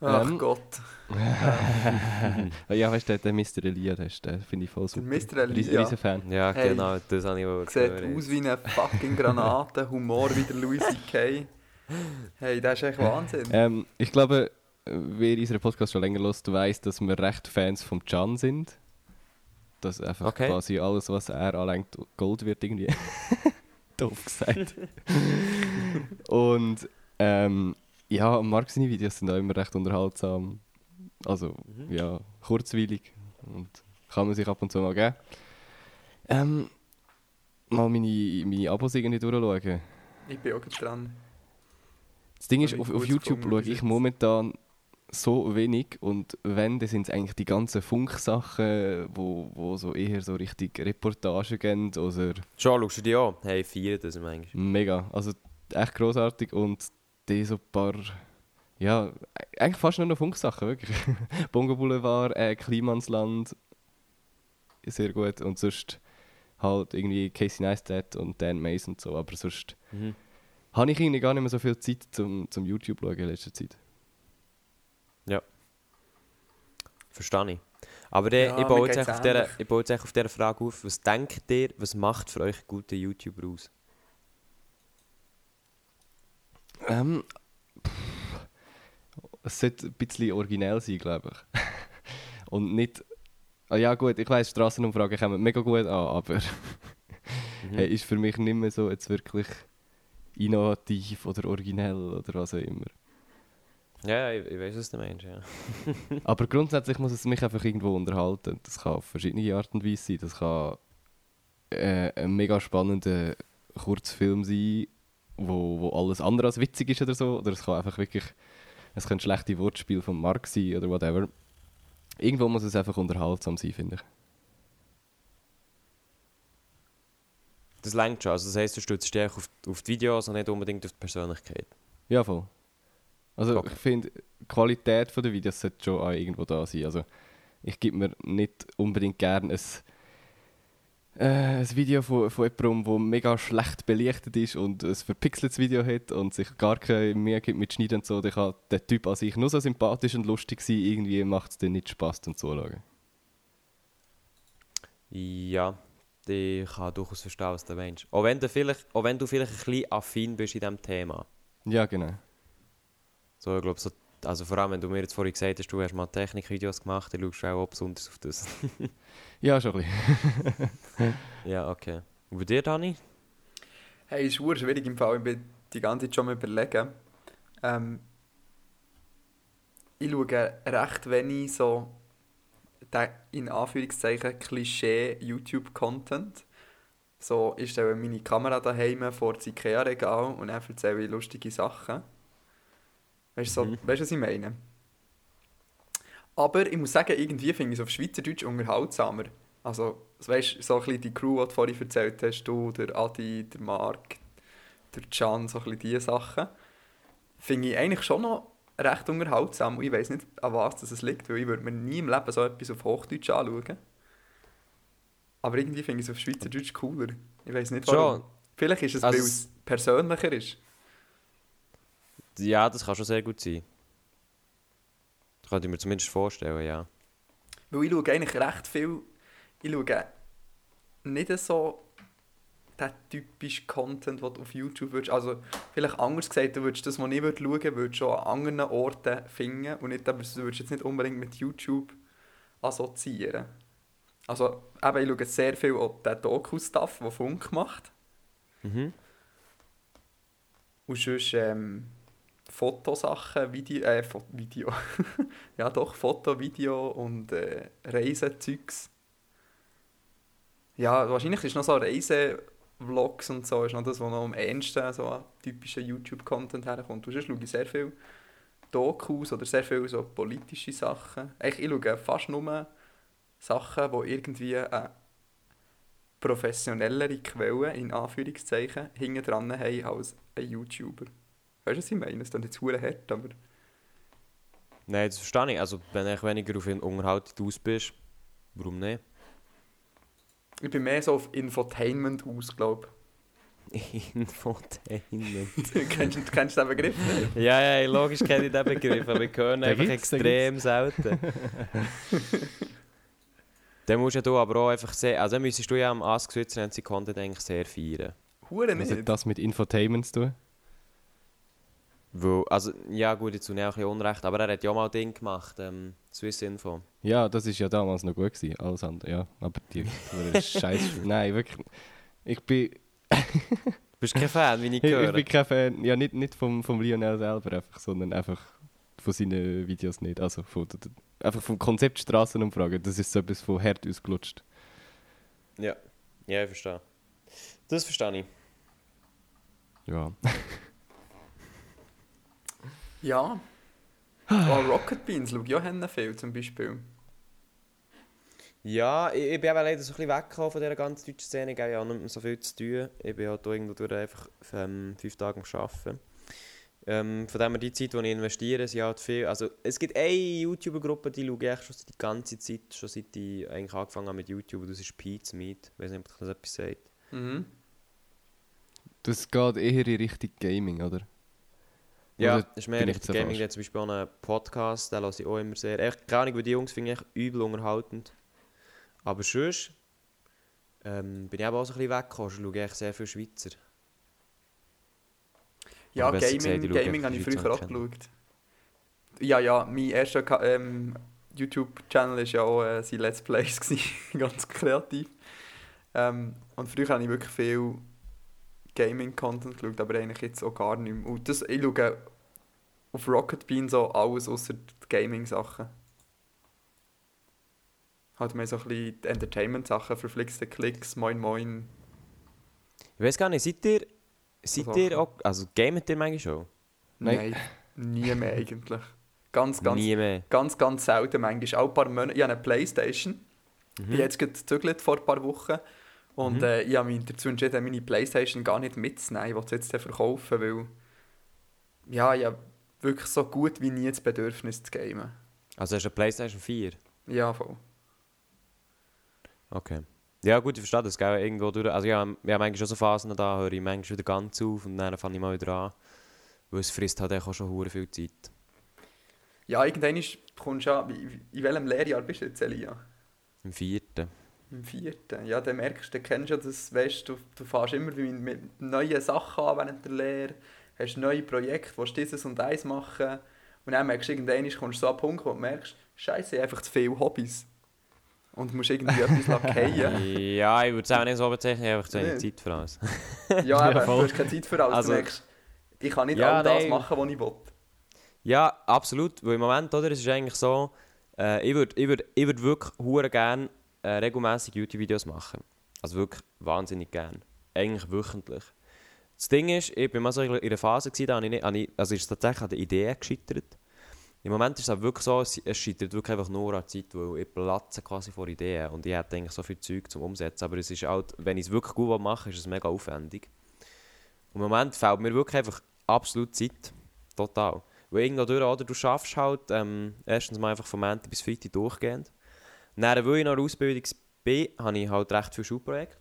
Ach Ähm, Gott. Ja, weißt du, der, der Mr. Elia, der, der finde ich voll super. Mr. Elia. Riesen, Fan. Ja, Hey. genau, das habe ich auch Sieht gehört. aus wie eine fucking Granate, Humor wie der Louis C.K. Hey, das ist echt Wahnsinn. Ähm, ich glaube, wer unseren Podcast schon länger hört, weiss, dass wir recht Fans vom Can sind. Dass einfach Okay. quasi alles, was er anlenkt, Gold wird irgendwie. Doof gesagt. Und ähm, ja, Mark seine Videos sind auch immer recht unterhaltsam. Also, Mhm. ja, kurzweilig. Und kann man sich ab und zu mal geben. Ähm, mal meine, meine Abos irgendwie durchschauen. Ich bin auch dran. Das Ding ist, auf, auf YouTube schaue ich momentan so wenig und wenn, dann sind es eigentlich die ganzen Funksachen, wo, wo so eher so richtig Reportagen gehen oder Schon, schaust du die an? Hey, vier das manchmal. mega, also echt großartig und die so ein paar, ja, eigentlich fast nur noch Funksachen, wirklich. Bongo Boulevard, äh, Klimansland, sehr gut und sonst halt irgendwie Casey Neistat und Dan Mason und so, aber sonst Mhm. habe ich irgendwie gar nicht mehr so viel Zeit zum, zum YouTube schauen in letzter Zeit. Verstehe ich. Aber äh, Ja, ich, baue jetzt auf dieser, ähnlich. ich baue jetzt echt auf dieser Frage auf. Was denkt ihr, was macht für euch einen guten YouTuber aus? Ähm, es sollte ein bisschen originell sein, glaube ich. Und nicht. Ah ja, gut, ich weiß, Straßenumfragen kommen mega gut an, aber Mhm. hey, ist für mich nicht mehr so jetzt wirklich innovativ oder originell oder was auch immer. Ja, ich, ich weiß, was du meinst, ja. Aber grundsätzlich muss es mich einfach irgendwo unterhalten. Das kann auf verschiedene Art und Weise sein. Das kann äh, ein mega spannender Kurzfilm sein, wo, wo alles andere als witzig ist oder so. Oder es kann einfach wirklich, es können schlechte Wortspiele von Mark sein oder whatever. Irgendwo muss es einfach unterhaltsam sein, finde ich. Das längt schon. Also das heisst, du stützt dich auf, auf die Videos und nicht unbedingt auf die Persönlichkeit. Ja, voll. Also Okay. ich finde, die Qualität der Videos sollte schon auch irgendwo da sein. Also ich gebe mir nicht unbedingt gerne ein, äh, ein Video von, von jemandem, der mega schlecht belichtet ist und ein verpixeltes Video hat und sich gar keine Mühe gibt mit Schneiden und so. Dann kann der Typ an sich nur so sympathisch und lustig sein, irgendwie macht es dann nicht Spaß zum Zuschauen. Ja, ich kann durchaus verstehen, was du meinst. Auch wenn du vielleicht, auch wenn du vielleicht ein bisschen affin bist in diesem Thema. Ja, genau. So, ich glaube, so, also vor allem, wenn du mir jetzt vorhin gesagt hast, du hast mal Technikvideos gemacht, dann schaust du auch besonders auf das. Ja, schon ein bisschen. ja, okay. Und bei dir, Dani? Hey, es ist schwierig im Fall. Ich bin die ganze Zeit schon am überlegen. Ähm, ich schaue recht wenig so in Anführungszeichen Klischee-YouTube-Content. So, ich stelle meine Kamera daheim vor das Ikea-Regal und dann erzähle ich lustige Sachen. Weißt du, so, Mhm. weißt was ich meine? Aber ich muss sagen, irgendwie finde ich es auf Schweizerdeutsch unterhaltsamer. Also, weißt du, so ein bisschen die Crew, die du vorhin erzählt hast, du, der Adi, der Marc, der Can, so ein bisschen diese Sachen, finde ich eigentlich schon noch recht unterhaltsam. Und ich weiß nicht, an was das liegt, weil ich würde mir nie im Leben so etwas auf Hochdeutsch anschauen. Aber irgendwie finde ich es auf Schweizerdeutsch cooler. Ich weiß nicht warum. Schon. Vielleicht ist es, Also weil es persönlicher ist. Ja, das kann schon sehr gut sein. Das könnte ich mir zumindest vorstellen, ja. Weil ich schaue eigentlich recht viel, ich schaue nicht so den typischen Content, den du auf YouTube würdest, also vielleicht anders gesagt, du würdest das, was ich würde schauen würde, würdest schon an anderen Orten finden und nicht, aber du würdest jetzt nicht unbedingt mit YouTube assoziieren. Also eben, ich schaue sehr viel auch den Doku-Stuff, den Funk macht Mhm. und sonst ähm, Fotosachen, Video, äh, Fo Video, ja doch, Foto, Video und äh, Reisezeugs. Ja, wahrscheinlich ist noch so Reisevlogs und so, ist noch das, was noch am ehesten so an typischen YouTube-Content herkommt. Sonst schaue ich sehr viel Dokus oder sehr viel so politische Sachen. Eigentlich, ich schaue fast nur Sachen, die irgendwie eine professionellere Quellen, in Anführungszeichen, hinten dran haben als ein YouTuber. Weißt du, was ich meine? Es klingt jetzt verdammt hart, aber... Nein, das verstehe ich. Also, wenn du weniger auf den Unterhaltung aus bist, warum nicht? Ich bin mehr so auf Infotainment aus, glaube Infotainment. ich. kennst, du- kennst du den Begriff nicht? ja, ja, logisch kenne ich diesen Begriff, aber ich höre ihn Den einfach den extrem selten. Dann musst ja du aber auch einfach sehen, also dann müsstest du ja am Ask Switzerland Content eigentlich sehr feiern. Hure Was nicht. hat das mit Infotainment zu tun? Weil, also, ja gut, jetzt tue ich auch ein bisschen Unrecht, aber er hat ja mal ein Ding gemacht, ähm, Swiss Info. Ja, das ist ja damals noch gut gewesen, alles andere, ja. Aber die die Scheiß. Nein, wirklich. Ich bin, Bist du kein Fan, wie ich ich, ich höre? bin kein Fan, ja nicht, nicht vom, vom Lionel selber einfach, sondern einfach von seinen Videos nicht. Also von, einfach vom Konzept Straßenumfrage. Das ist so etwas von hart ausgelutscht. Ja, ja, ich verstehe. Das verstehe ich. Ja. Ja. Oh, Rocket Beans schaue ich auch viel zum Beispiel. Ja, ich, ich bin eben leider so ein bisschen weggekommen von dieser ganzen deutschen Szene. Ich habe ja auch nicht mehr so viel zu tun. Ich bin halt irgendwo durch einfach ähm, fünf Tage am Arbeiten. Ähm, von dem her die Zeit, die ich investiere, sind halt viel. Also, es gibt eine YouTuber-Gruppe, die schaue ich eigentlich schon die ganze Zeit, schon seit ich eigentlich angefangen habe mit YouTube. Das ist Pete's Meat. Ich weiß nicht, ob das etwas sagt. Mhm. Das geht eher in Richtung Gaming, oder? Ja, das ist mehr zu Gaming. hat zum Beispiel auch einen Podcast, den höre ich auch immer sehr. Echt, keine Ahnung, weil die Jungs finde ich übel unterhaltend. Aber sonst ähm, bin ich eben auch so ein bisschen weggekommen. Ich schaue echt sehr viele Schweizer. Ja, Gaming, gesagt, ich Gaming habe ich früher auch geschaut. Ja, ja, mein erster ähm, YouTube-Channel war ja auch äh, sein Let's Plays, ganz kreativ. Ähm, und früher habe ich wirklich viel Gaming-Content geschaut, aber eigentlich jetzt auch gar nicht mehr. Und das, ich schaue auf Rocket Bean so alles außer die Gaming-Sachen. Halt mehr so ein bisschen die Entertainment-Sachen, verflixte Klicks, moin moin. Ich weiß gar nicht, seid ihr, seid Sachen. ihr auch, also gamet ihr manchmal schon? Nein. Nein, nie mehr eigentlich. Ganz, ganz Nie mehr. Ganz, ganz selten. Manchmal auch ein paar Monate. Ich habe eine Playstation. Ich bin jetzt gezügelt vor ein paar Wochen. Und Mhm. äh, ich habe mich dazu entschieden, meine Playstation gar nicht mitzunehmen. Ich will sie jetzt verkaufen, weil ja, ich habe wirklich so gut wie nie das Bedürfnis zu gamen. Also hast du eine Playstation 4? Ja, voll. Okay. Ja gut, ich verstehe das, gell, irgendwo durch. Also ja, wir haben eigentlich schon so Phasen, da höre ich manchmal wieder ganz auf und dann fange ich mal wieder an. Weil es frisst halt auch schon hure viel Zeit. Ja, irgendwann kommst du. In in welchem Lehrjahr bist du jetzt, Elia? Im vierten. Im vierten. Ja, dann merkst du, dann kennst du ja das, weißt, du, du fährst immer mit, mit neuen Sachen an während der Lehre, hast neue Projekte, willst dieses und eins machen und dann merkst du, irgendwann kommst du so an den Punkt, wo du merkst, scheiße, ich habe einfach zu viele Hobbys. Und musst irgendwie etwas fallen. ja, ich würde es auch nicht so bezeichnen, ich habe einfach zu wenig. Zeit für alles. Ja, eben, voll. du hast keine Zeit für alles. Also- du merkst, ich kann nicht Ja, all das nein. machen, was ich will. Ja, absolut. Weil im Moment, oder, es ist eigentlich so, äh, ich würde ich würd, ich würd wirklich hure gerne äh, regelmäßig YouTube-Videos machen. Also wirklich wahnsinnig gern. Eigentlich wöchentlich. Das Ding ist, ich bin mal so in einer Phase, gewesen, da habe ich nicht, also ist es tatsächlich an der Idee gescheitert. Im Moment ist es auch wirklich so, es, scheitert wirklich einfach nur an der Zeit, weil ich platze quasi vor Ideen und ich hätte eigentlich so viel Zeug zum Umsetzen, aber es ist halt, wenn ich es wirklich gut mache, ist es mega aufwendig. Im Moment fehlt mir wirklich einfach absolut Zeit. Total. Weil irgendwo durch, oder du schaffst halt ähm, erstens mal einfach von Montag bis Freitag durchgehend. Dann, weil ich noch Ausbildung bin, habe ich halt recht viele Schulprojekte.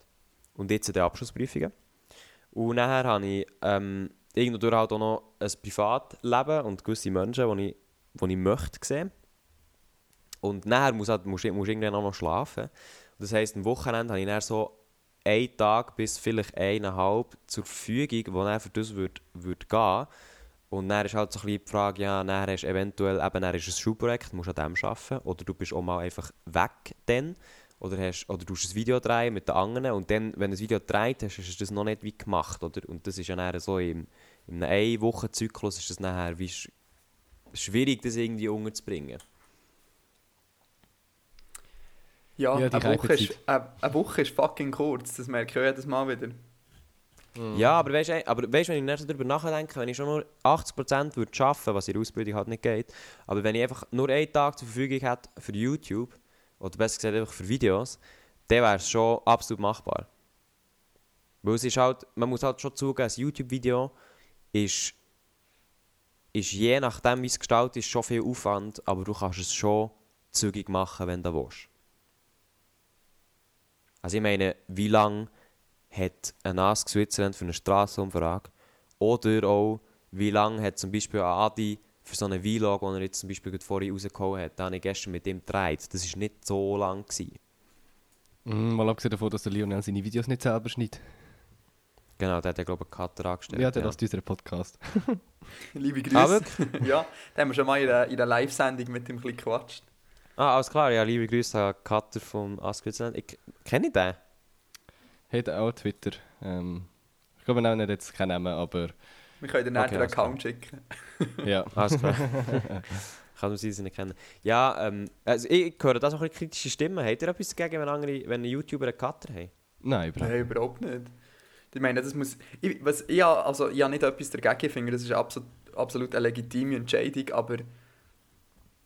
Und jetzt die Abschlussprüfungen. Und nachher habe ich ähm, irgendwo halt auch noch ein Privatleben und gewisse Menschen, die ich, die ich möchte sehen. Und nachher muss halt, musst du irgendwann auch noch schlafen. Und das heisst, am Wochenende habe ich dann so einen Tag bis vielleicht eineinhalb zur Verfügung, wo dann für das würde, würde gehen und dann ist halt so ein bisschen die Frage, ja, dann hast du eventuell, eben, dann ist ein Schulprojekt, musst an dem arbeiten, oder du bist auch mal einfach weg dann, oder, hast, oder du musst ein Video drehen mit den anderen, und dann, wenn du ein Video gedreht hast, ist das noch nicht wie gemacht, oder? Und das ist ja dann so im, in einem Ein-Wochen-Zyklus ist das nachher wie sch schwierig, das irgendwie unterzubringen. Ja, Ja, die eine, Woche ist, eine, eine Woche ist fucking kurz, das merke ich jedes Mal wieder. Ja, aber weißt du, aber weißt, wenn ich so darüber nachdenke, wenn ich schon nur 80% würde schaffen, was in der Ausbildung halt nicht geht, aber wenn ich einfach nur einen Tag zur Verfügung hätte für YouTube, oder besser gesagt einfach für Videos, dann wäre es schon absolut machbar. Weil es ist halt, man muss halt schon zugeben, ein YouTube-Video ist, ist je nachdem, wie es gestaltet ist, schon viel Aufwand, aber du kannst es schon zügig machen, wenn du willst. Also ich meine, wie lange hat ein Ask Switzerland für eine Strassenumfrage? Oder auch, wie lange hat zum Beispiel ein Adi für so einen Vlog, den er jetzt zum Beispiel gerade vorhin rausgehauen hat, den habe ich gestern mit ihm gedreht. Das war nicht so lang. Gewesen. Mm, mal abgesehen davon, dass der Lionel seine Videos nicht selber schneidet. Genau, der hat ja, glaube ich, einen Cutter angestellt. Ja, der lässt unseren Podcast. Liebe Grüße. ja, da haben wir schon mal in in einer Live-Sendung mit ihm ein bisschen gequatscht. Ah, alles klar. Ja, liebe Grüße an Cutter von Ask Switzerland. Ich kenne den. Hat auch Twitter. Ähm, ich glaube, er nennt jetzt keinen Namen, aber Wir können dir Okay, klar. Account schicken. ja. Alles klar. Kann man sie nicht kennen. Ja, ähm, also ich höre da so ein bisschen kritische Stimmen. Habt ihr etwas dagegen, wenn, andere, wenn YouTuber einen Cutter haben? Nein, überhaupt Nein, überhaupt nicht. Ich meine, das muss... Ich, was, ich, habe- also, ich habe nicht etwas dagegen, ich finde, das ist absolut, absolut eine legitime Entscheidung, aber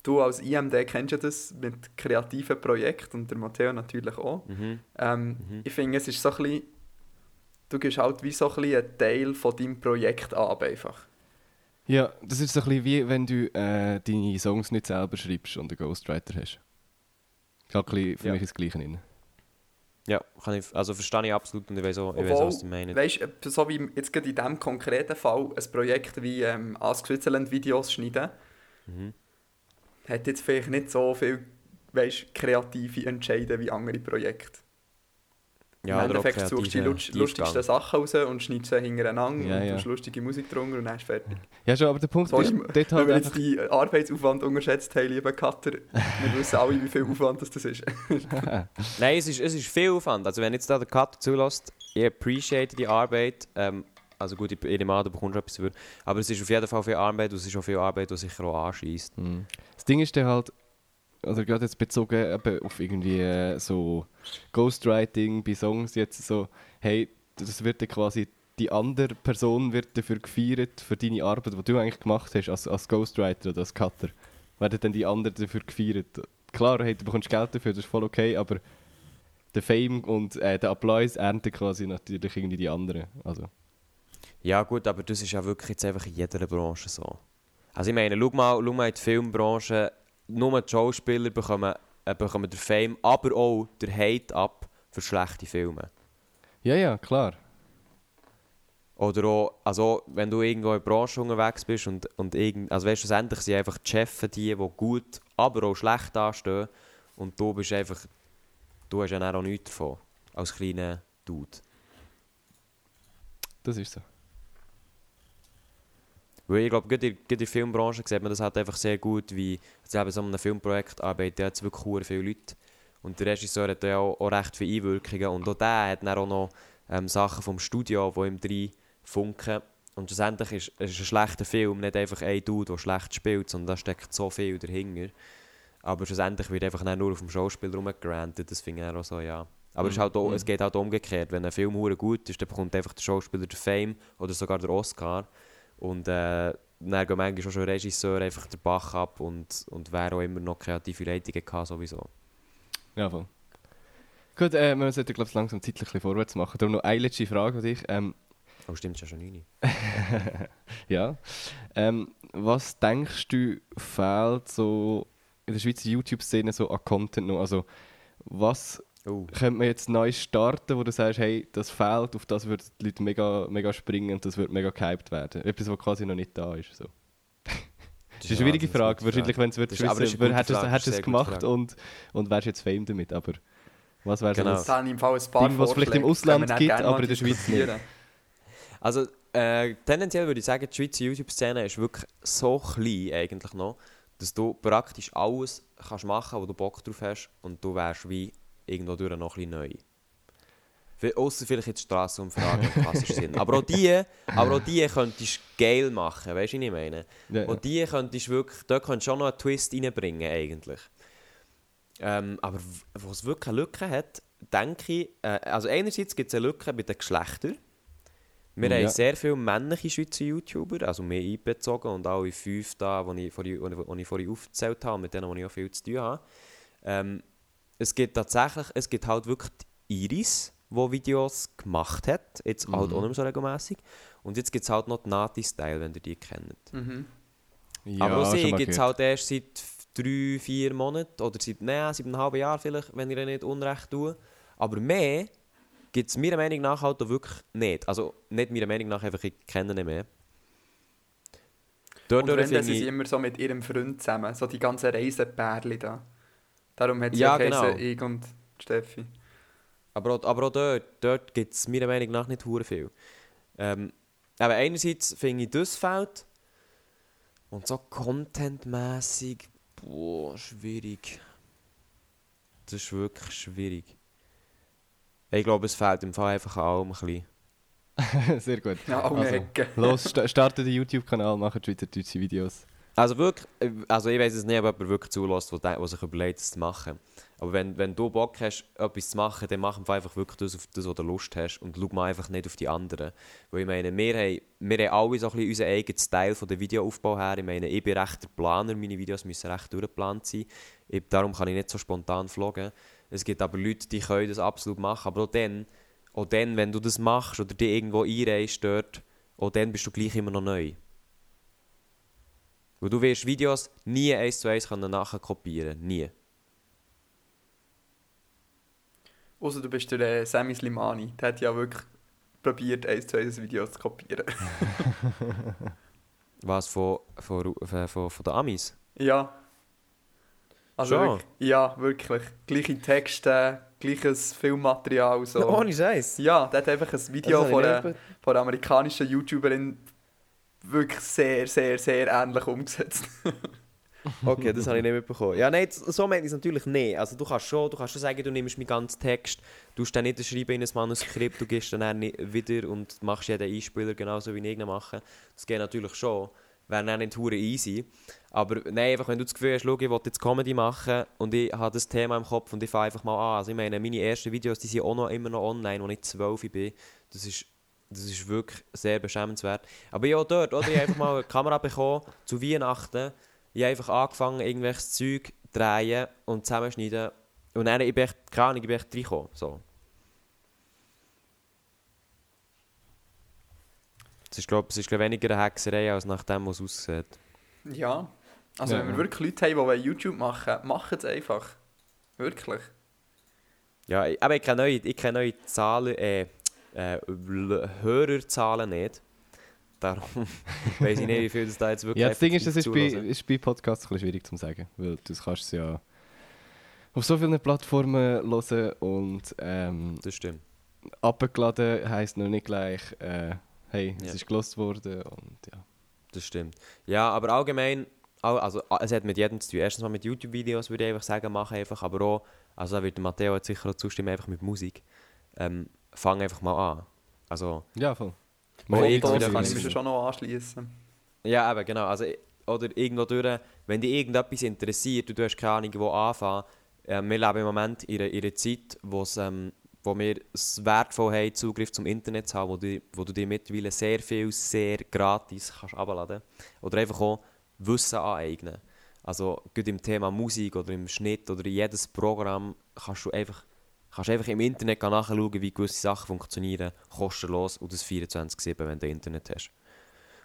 du als IMD kennst ja das mit kreativen Projekten und der Matteo natürlich auch. Mhm. Ähm, Mhm. Ich finde, es ist so ein bisschen, du gibst halt wie so ein bisschen einen Teil von deinem Projekt ab einfach. Ja, das ist so ein bisschen wie wenn du äh, deine Songs nicht selber schreibst und einen Ghostwriter hast. Ist halt ein bisschen für Ja. mich das Gleiche. Drin. Ja, kann ich, also verstehe ich absolut und ich weiß auch, ich weiss Obwohl, was du meinst. weißt du, so wie jetzt gerade in diesem konkreten Fall ein Projekt wie ähm, Ask Switzerland Videos schneiden, Mhm. Hat jetzt vielleicht nicht so viel weißt, kreative Entscheide wie andere Projekte. Ja, Im Endeffekt suchst du die lust- lustigsten. Sachen raus und schneidest sie hintereinander Ja, und ja. tust lustige Musik drunter und dann ist fertig. Ja, schon, aber der Punkt Sorry, ist, wenn dort halt wir jetzt die Arbeitsaufwand unterschätzt haben, lieber Cutter, wir wissen alle, wie viel Aufwand das, das ist. Nein, es ist, es ist viel Aufwand. Also wenn jetzt da der Cut zulässt, ich appreciate die Arbeit. Ähm, also gut, ich, nehme an, du bekommst etwas dafür. Aber es ist auf jeden Fall viel Arbeit und es ist auch viel Arbeit, die sicher auch anschießt. Mhm. Das Ding ist dann halt, also gerade jetzt bezogen auf irgendwie äh, so Ghostwriting bei Songs jetzt so, hey, das wird dann quasi, die andere Person wird dafür gefeiert, für deine Arbeit, die du eigentlich gemacht hast als, als Ghostwriter oder als Cutter. Werden dann die anderen dafür gefeiert. Klar, hey, du bekommst Geld dafür, das ist voll okay, aber der Fame und äh, der Applaus ernten quasi natürlich irgendwie die anderen. Also, Ja gut, aber das ist ja wirklich jetzt einfach in jeder Branche so. Also ich meine, schau mal, schau mal in die Filmbranche, nur die Schauspieler bekommen, äh, bekommen den Fame, aber auch der Hate ab für schlechte Filme. ja, ja, klar. Oder auch, also wenn du irgendwo in der Branche unterwegs bist und, und irgend, also weißt schlussendlich sind einfach die Chefs die, die gut, aber auch schlecht dastehen und du bist einfach, du hast ja auch nichts davon, als kleiner Dude. Das ist so. Weil ich glaube, gerade in, der Filmbranche sieht man das halt einfach sehr gut, wie also eben so einem Filmprojekt arbeiten jetzt wirklich verdammt viele Leute. Und der Regisseur hat ja auch, auch recht viele Einwirkungen. Und auch der hat dann auch noch ähm, Sachen vom Studio, die ihm drin funken. Und schlussendlich ist, ist ein schlechter Film nicht einfach ein Dude, der schlecht spielt, sondern da steckt so viel dahinter. Aber schlussendlich wird einfach nur auf dem Schauspiel rumgerantet. Das finde ich auch so, ja. Aber es, ist halt auch, es geht halt umgekehrt. Wenn ein Film gut ist, dann bekommt einfach der Schauspieler den Fame oder sogar den Oscar. Und äh, dann gehen manchmal auch schon Regisseur einfach den Bach ab und, und wer auch immer noch kreative Leitungen hatte, sowieso. Ja, voll. Gut, äh, wir sollten glaube ich langsam zeitlich ein bisschen vorwärts machen. Darum noch eine letzte Frage an dich. Ähm, Oh, stimmt, ist ja schon 9. ja. Ähm, was denkst du fehlt so in der Schweizer YouTube-Szene so an Content noch? Also was Oh. könnte man jetzt neu starten, wo du sagst, hey, das fehlt, auf das würden die Leute mega, mega springen und das wird mega gehypt werden? Etwas, was quasi noch nicht da ist. So. Das ist eine schwierige Frage. Wahrscheinlich, wenn es ist wissen, hättest du es gemacht und, und wärst jetzt Fame damit. Aber was wäre Genau. so Fall ein paar Ding, was es vielleicht im Ausland gibt, aber in der Schweiz diskutieren. Also, äh, tendenziell würde ich sagen, die Schweizer YouTube-Szene ist wirklich so klein eigentlich noch, dass du praktisch alles kannst machen, wo du Bock drauf hast und du wärst wie irgendwo durch noch ein bisschen neu. Ausser vielleicht jetzt Strassenumfragen im klassischen Sinn. Aber auch die, aber auch die könntest du geil machen, weißt du, was ich meine? Ja, Und die könntest du wirklich, da könntest du schon noch einen Twist reinbringen, eigentlich. Ähm, aber wo es wirklich eine Lücke hat, denke ich, äh, also einerseits gibt es eine Lücke bei den Geschlechtern. Wir Ja. haben sehr viele männliche Schweizer YouTuber, also mehr einbezogen und alle fünf da, die ich, vorhin- die ich vorhin aufgezählt habe, mit denen die ich auch viel zu tun habe. Ähm, es gibt tatsächlich, es gibt halt wirklich die Iris, die Videos gemacht hat, jetzt halt Mhm. auch nicht mehr so regelmäßig. Und jetzt gibt es halt noch die Nati-Style, wenn ihr die kennt. Mhm. ja, Aber auch sie gibt es halt erst seit drei, vier Monaten oder seit, nein, seit einem halben Jahr vielleicht, wenn ich ihr nicht unrecht tue. Aber mehr gibt es meiner Meinung nach halt auch wirklich nicht. Also nicht meiner Meinung nach, einfach ich kenne nicht mehr. Dort Und wenn, dann sind sie immer so mit ihrem Freund zusammen, so die ganzen Reisepärchen da. Darum hat sie Ja, ja, genau. ich und Steffi. aber auch, aber auch dort, dort gibt es meiner Meinung nach nicht hure viel. Ähm, aber einerseits finde ich, das fehlt. Und so contentmäßig, boah, schwierig. Das ist wirklich schwierig. Ich glaube, es fehlt im Fall einfach an allem ein bisschen. Sehr gut. Ja, Also. Los, sta- startet den YouTube-Kanal, macht schweizerdeutsche Videos. Also wirklich, äh, also ich weiß es nicht, ob jemand wirklich zulässt, der, der sich überlegt, es zu machen. Aber wenn, wenn du Bock hast, etwas zu machen, dann mach einfach wirklich das, auf das, was du Lust hast und schau mal einfach nicht auf die anderen. Weil ich meine, wir haben, wir haben alle so ein bisschen unseren eigenen Style von der Videoaufbau her. Ich meine, ich bin recht der Planer, meine Videos müssen recht durchgeplant sein. Ich, darum kann ich nicht so spontan vloggen. Es gibt aber Leute, die können das absolut machen, aber auch dann, auch dann, wenn du das machst oder dich irgendwo einreist dort, auch dann bist du gleich immer noch neu. Weil du wirst Videos nie eins zu eins können nachher kopieren Nie. Außer du bist der äh, Sami Slimani. Der hat ja wirklich probiert, eins zu eins ein Video zu kopieren. Was von, von, von, von, von den Amis? ja. Also Schon? wirklich, ja, wirklich. Gleiche Texte, gleiches Filmmaterial. So. Scheiß. Ja, der hat einfach ein Video habe von einer, von einer amerikanischen YouTuberin wirklich sehr, sehr, sehr ähnlich umgesetzt. Okay, das habe ich nicht mitbekommen. Ja, nein, so meine ich es natürlich nicht. Also du kannst schon, du kannst schon sagen, du nimmst meinen ganzen Text, du dann nicht schreiben in ein Manuskript, du gehst dann wieder und machst jeden Einspieler genauso wie ich ihn mache. Das geht natürlich schon. Wäre dann nicht hure easy. Aber nein, einfach wenn du das Gefühl hast, schau, ich will jetzt Comedy machen und ich habe das Thema im Kopf und ich fange einfach mal an. Also ich meine, meine ersten Videos, die sind auch noch immer noch online, als ich 12 bin. Das ist das ist wirklich sehr beschämenswert. Aber ja, dort, oder? Ich habe einfach mal eine Kamera bekommen zu Weihnachten. Ich habe einfach angefangen, irgendwelches Zeug zu drehen und zusammenschneiden. Und dann ich bin echt, keine Ahnung, ich bin echt reingekommen. So. Es ist, glaube ich, weniger eine Hexerei, als nach dem, was es aussieht. Ja. Also Ja. wenn wir wirklich Leute haben, die wollen YouTube machen machen es einfach. Wirklich. Ja, ich- aber ich kenne neue, ich kenne neue Zahlen, äh, äh, Hörerzahlen nicht. Darum weiß ich nicht, wie viel das da jetzt wirklich Ja, das Ding ist, das ist bei, ist bei Podcasts ein bisschen schwierig zu sagen, weil du kannst es ja auf so vielen Plattformen hören und ähm, Das stimmt. abgeladen heisst noch nicht gleich, äh, hey, es Ja. ist gelost worden und ja. Das stimmt. Ja, aber allgemein, all- also es hat mit jedem zu tun. Erstens mal mit YouTube-Videos würde ich einfach sagen, mach einfach, aber auch, also da wird Matteo jetzt sicher auch zustimmen, einfach mit Musik. Ähm, fang einfach mal an. Also, Ja, voll. Wieder wieder kann ich mir schon noch anschließen. ja, eben, genau. Also, oder irgendwo durch, wenn dich irgendetwas interessiert und du hast keine Ahnung, wo anfangen, äh, wir leben im Moment in einer, in einer Zeit, ähm, wo wir es wertvoll haben, Zugriff zum Internet zu haben, wo du, wo du dir mittlerweile sehr viel, sehr gratis kannst abladen Oder einfach auch Wissen aneignen. Also, gerade im Thema Musik oder im Schnitt oder in jedes Programm kannst du einfach, kannst einfach im Internet nachschauen, wie gewisse Sachen funktionieren, kostenlos und das 24-7, wenn du Internet hast.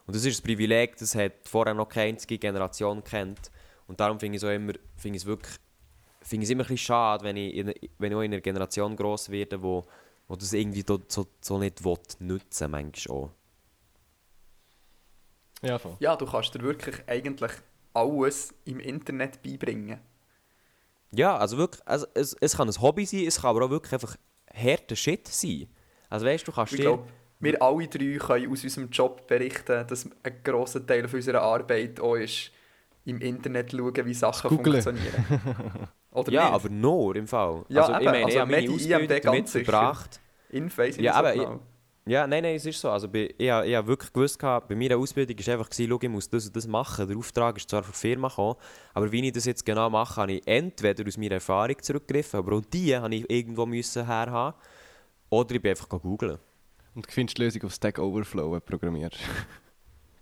Und das ist ein Privileg, das hat vorher noch keine einzige Generation kennt. Und darum finde ich es auch immer, finde ich es wirklich, finde ich es immer ein bisschen schade, wenn ich, in, wenn ich auch in einer Generation gross werde, wo, wo das irgendwie so, so, so nicht will, nutzen manchmal auch. Ja, voll. Ja, du kannst dir wirklich eigentlich alles im Internet beibringen. Ja, also wirklich, also es, es kann ein Hobby sein, es kann aber auch wirklich einfach harter Shit sein. Also weißt du, du kannst Ich dir... glaube, wir alle drei können aus unserem Job berichten, dass ein grosser Teil unserer Arbeit auch ist, im Internet schauen, wie Sachen Googlen. funktionieren. Oder ja, nicht? aber nur im Fall. Ja, also, ich eben, meine, also ich habe meine Ausbildung damit verbracht. Inface Ja, aber ich-. Ja, nein, nein, es ist so. Also bei, ich, habe- ich habe wirklich gewusst, gehabt, bei meiner Ausbildung war einfach, gewesen, ich muss das und das machen. Der Auftrag ist zwar von der Firma gekommen, aber wie ich das jetzt genau mache, habe ich entweder aus meiner Erfahrung zurückgegriffen, aber auch die habe ich irgendwo müssen herhaben. Oder ich bin einfach googeln. Und du findest die Lösung auf Stack Overflow wenn du programmierst.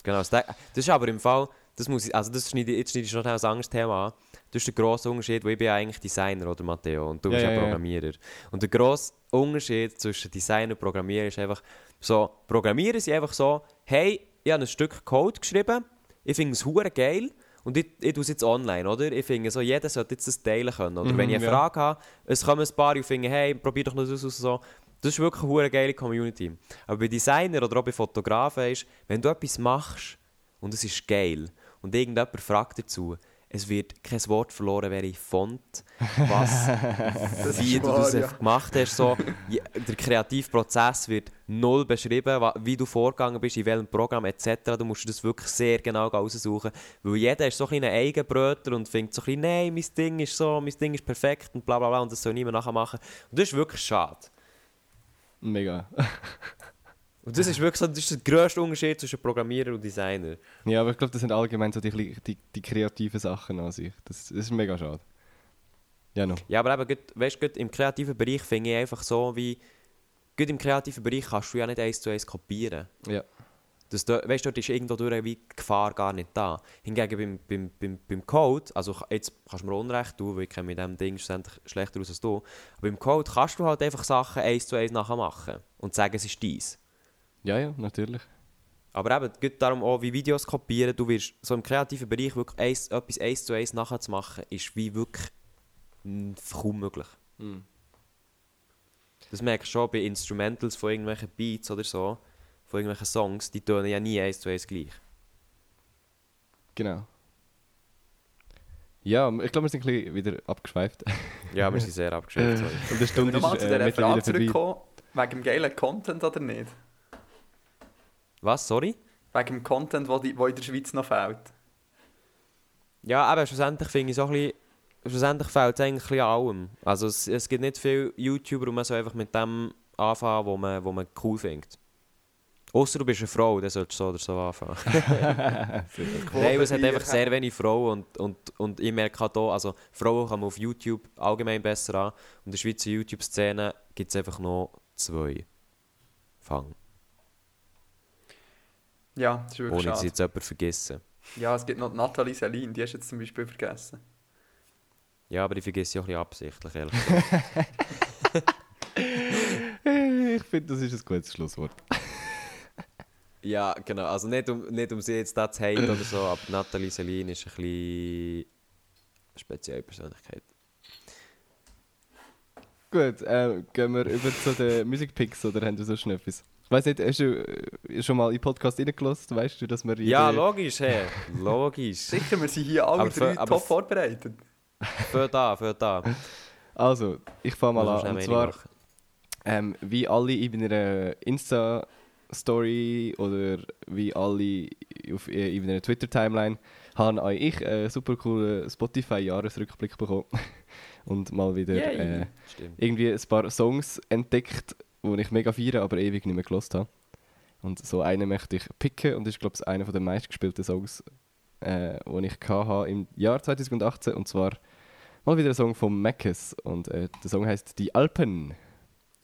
Genau, das, das ist aber im Fall, das muss ich, also das schneide, jetzt schneide ich noch ein anderes Thema an. Das ist der grosse Unterschied, weil ich bin ja eigentlich Designer, oder Matteo, und du bist ja, ja. Programmierer. Und der grosse Unterschied zwischen Designer und Programmierer ist einfach so, Programmierer sind einfach so, hey, ich habe ein Stück Code geschrieben, ich finde es hure geil und ich, ich tue es jetzt online, oder? Ich finde so, jeder sollte jetzt das teilen können. Oder Mhm, wenn ich eine ja. Frage habe, es kommen ein paar und finden, hey, probier doch noch das aus, so. Das ist wirklich eine hure geile Community. Aber bei Designer oder auch bei Fotografen ist, wenn du etwas machst und es ist geil und irgendjemand fragt dazu, es wird kein Wort verloren, welche Font, was, wie du das ja. gemacht hast. So, der Kreativprozess wird null beschrieben, wie du vorgegangen bist, in welchem Programm etc. Du musst das wirklich sehr genau raussuchen, weil jeder ist so ein Eigenbrötler und findet so ein bisschen, nein, mein Ding ist so, mein Ding ist perfekt und bla bla bla und das soll niemand nachher machen. Und das ist wirklich schade. Mega. Und das ist wirklich so, das ist der grösste Unterschied zwischen Programmierer und Designer. Ja, aber ich glaube, das sind allgemein so die, die, die kreativen Sachen an sich. Das, das ist mega schade. Ja, noch. Ja, aber eben, gut- weißt du, gut, im kreativen Bereich finde ich einfach so wie... Gut, im kreativen Bereich kannst du ja nicht eins zu eins kopieren. Ja. Das, da- weißt du, dort ist irgendwo durch wie die Gefahr gar nicht da. Hingegen beim, beim, beim, beim Code, also jetzt kannst du mir Unrecht tun, weil ich mit diesem Ding schlechter aus als du, aber beim Code kannst du halt einfach Sachen eins zu eins nachher machen und sagen, es ist dies. Ja, ja, natürlich. Aber eben, geht darum auch, wie Videos kopieren, du wirst so im kreativen Bereich wirklich eins, etwas eins zu eins nachher zu machen, ist wie wirklich kaum möglich. Das merkst du schon bei Instrumentals von irgendwelchen Beats oder so, von irgendwelchen Songs, die tönen ja nie eins zu eins gleich. Genau. Ja, ich glaube, wir sind ein bisschen wieder abgeschweift. Ja, wir sind sehr abgeschweift. sorry. Und eine Stunde Nochmal ist zu äh, dieser mittlerweile Frage zurückkommen, wegen dem geilen Content oder nicht? Was, sorry? Wegen dem Content, der in der Schweiz noch fehlt. Ja, aber schlussendlich finde ich so ein bisschen, schlussendlich fehlt es eigentlich an allem. Also es, es gibt nicht viele YouTuber, und man soll einfach mit dem anfangen, wo man, wo man cool findet. Außer du bist eine Frau, dann solltest du so oder so anfangen. Nein, es hat einfach sehr wenig Frauen und, und, und ich merke halt auch, also Frauen kann man auf YouTube allgemein besser an und in der Schweizer YouTube-Szene gibt es einfach noch zwei. Fang. Ja, das ist wirklich Ohne dass ich schade. jetzt jemanden vergessen. Ja, es gibt noch die Nathalie Selin, die hast du jetzt zum Beispiel vergessen. Ja, aber ich vergesse sie auch ein bisschen absichtlich, ehrlich gesagt. Ich finde, das ist ein gutes Schlusswort. Ja, genau. Also nicht um, nicht um sie jetzt da zu haten oder so, aber Nathalie Selin ist ein bisschen eine spezielle Persönlichkeit. Gut, äh, gehen wir über zu den Musikpicks oder haben wir sonst noch etwas? Ich weiss nicht, hast du äh, schon mal in den Podcast reingelassen? Weißt du, dass wir Ja, logisch, hey. Logisch. Sicher, wir sind hier alle Aber drei für- top vorbereitet. Für da, für da. Also, ich fange mal Muss an. Und zwar, ähm, wie alle in meiner Insta-Story oder wie alle auf, äh, in meiner Twitter-Timeline habe auch ich einen super coolen Spotify-Jahresrückblick bekommen. Und mal wieder äh, irgendwie ein paar Songs entdeckt, die ich mega feiere, aber ewig nicht mehr gelost habe. Und so einen möchte ich picken und ist, glaube ich, einer der meistgespielten Songs, äh, den ich hatte im Jahr 2018. Und zwar mal wieder ein Song von Mackes. Und äh, der Song heißt Die Alpen.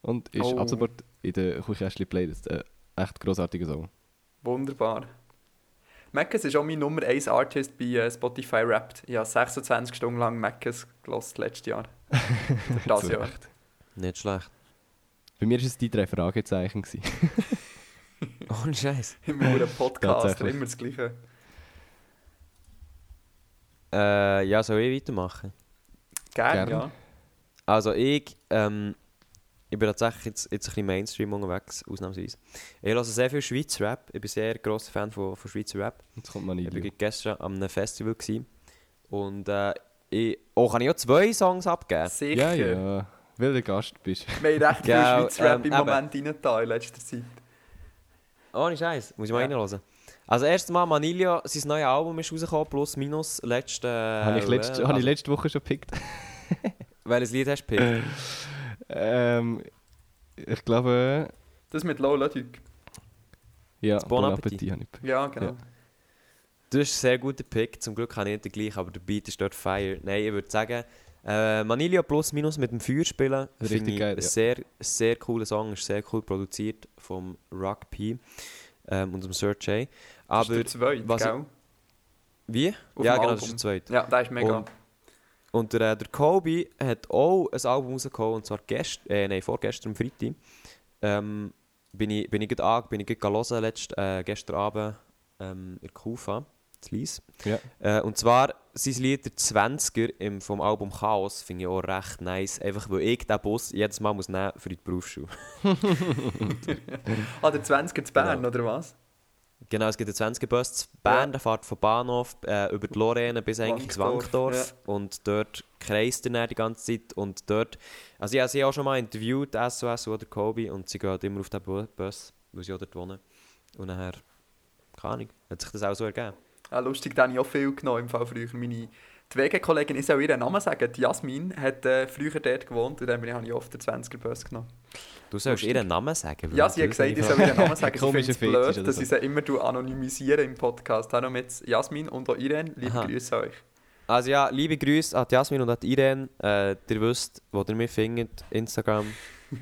Und ist Oh. ab sofort in der Kuchäschli Playlist. Ein echt großartiger Song. Wunderbar. Mackes ist auch mein Nummer 1 Artist bei äh, Spotify Wrapped. Ich habe 26 Stunden lang Mackes gelost letztes Jahr. Das Jahr. Nicht schlecht. Bei mir war es die drei Fragezeichen. Ohne Scheiß. Immer nur ein Podcast, immer das Gleiche. Äh, ja, soll ich weitermachen? Gerne, Gerne. ja. Also ich, ähm, ich bin tatsächlich jetzt, jetzt ein bisschen Mainstream unterwegs, ausnahmsweise. Ich höre sehr viel Schweizer Rap. Ich bin sehr grosser Fan von, von Schweizer Rap. Jetzt kommt man Ich war nicht. gestern an einem Festival. Gewesen. Und äh, ich, oh, kann ich auch zwei Songs abgeben? Sicher. Ja, ja. Weil du Gast bist. Wir haben recht viel Schweizer Rap ähm, im. Moment rein in letzter Zeit. Ohne Scheiß, muss ich mal Ja. reinhören. Also erstes Mal Manilio, sein neues Album ist rausgekommen, plus minus letzte... Äh, habe ich, letzt, äh, habe ich also, letzte Woche schon gepickt. Welches Lied hast du gepickt? ähm, ich glaube, Das mit Lola Duc. ja, Das Bon Appetit. Appetit habe ich gepickt. Ja, genau. Ja. Du hast einen sehr guten Pick, zum Glück habe ich nicht den gleichen, aber der Beat ist dort fire. Nein, ich würde sagen, äh, Manilio plus minus mit dem Feuer spielen, Richtig finde ich geil, ein ja. sehr, sehr cooler Song, ist sehr cool produziert vom Rock P ähm, und dem Sir J. Das Aber, ist der zweite, was ich- wie? Auf ja, genau, das ist der zweite. Ja, der ist mega. Und- Und der, äh, der Kobe hat auch ein Album rausgekommen, und zwar gest äh, nein, vorgestern, am Freitag. Ähm, bin ich, bin ich gerade an, bin ich gerade hören, letzt, äh, gestern Abend ähm, in Kufa, zu Lies. Ja. Äh, und zwar sein Lied der 20er im, vom Album Chaos finde ich auch recht nice, einfach weil ich den Bus jedes Mal muss nehmen für die Berufsschule. Ah, der 20er zu Bern, Genau. oder was? Genau, es gibt einen 20er-Bus zu Bern, Ja. der fährt von Bahnhof äh, über die Lorraine bis eigentlich ins Wankdorf, Wankdorf. Und dort kreist er die ganze Zeit. Und dort, also ich habe sie auch schon mal interviewt, SOS oder Kobe, und sie gehen immer auf den Bu- Bus, weil sie auch dort wohnen. Und nachher, keine Ahnung, hat sich das auch so ergeben. Ah, lustig, den habe ich auch viel genommen im Fall früher. Meine die WG-Kollegin, ich soll ihren Namen sagen, die Jasmin hat äh, früher dort gewohnt und dann ich- habe ich oft den 20er-Bus genommen. Du sollst Lustig. ihren Namen sagen. Ja, sie hat gesagt, ich soll ihren Namen sagen. Sie Komischer findet es blöd, dass so. ich sie immer tu anonymisiere im Podcast. Darum jetzt Jasmin und auch Irene, liebe Aha. Grüße an euch. Also ja, liebe Grüße an Jasmin und an die Irene. Äh, ihr wisst, wo ihr mich findet. Instagram.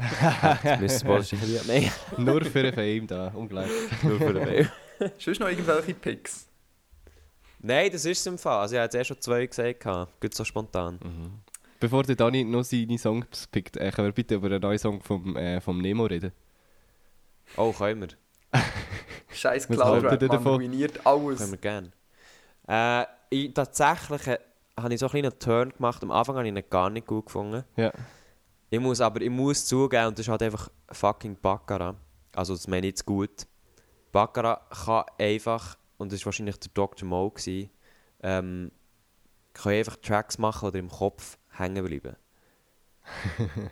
Nein, Nur für einen Fame da, unglaublich. nur für den Mail. Sonst noch irgendwelche Picks? Nein, das ist es im Fall. Also ich habe jetzt eh schon zwei gesagt. gehabt. Geht so spontan. Bevor der Dani noch seine Songs pickt, äh, können wir bitte über einen neuen Song vom, äh, vom Nemo reden? Oh, können wir. Scheiß Was Cloud haltet Rap, ihr man ruiniert alles. Können wir gerne. Äh, ich, tatsächlich äh, habe ich so einen kleinen Turn gemacht. Am Anfang habe ich ihn gar nicht gut gefunden. Ja. Ich muss aber ich muss zugeben, und das ist halt einfach fucking Baccarat. Also das meine ich jetzt gut. Baccarat kann einfach, und das war wahrscheinlich der Dr. Mo, gewesen, ähm, kann einfach Tracks machen, die im Kopf hängen bleiben.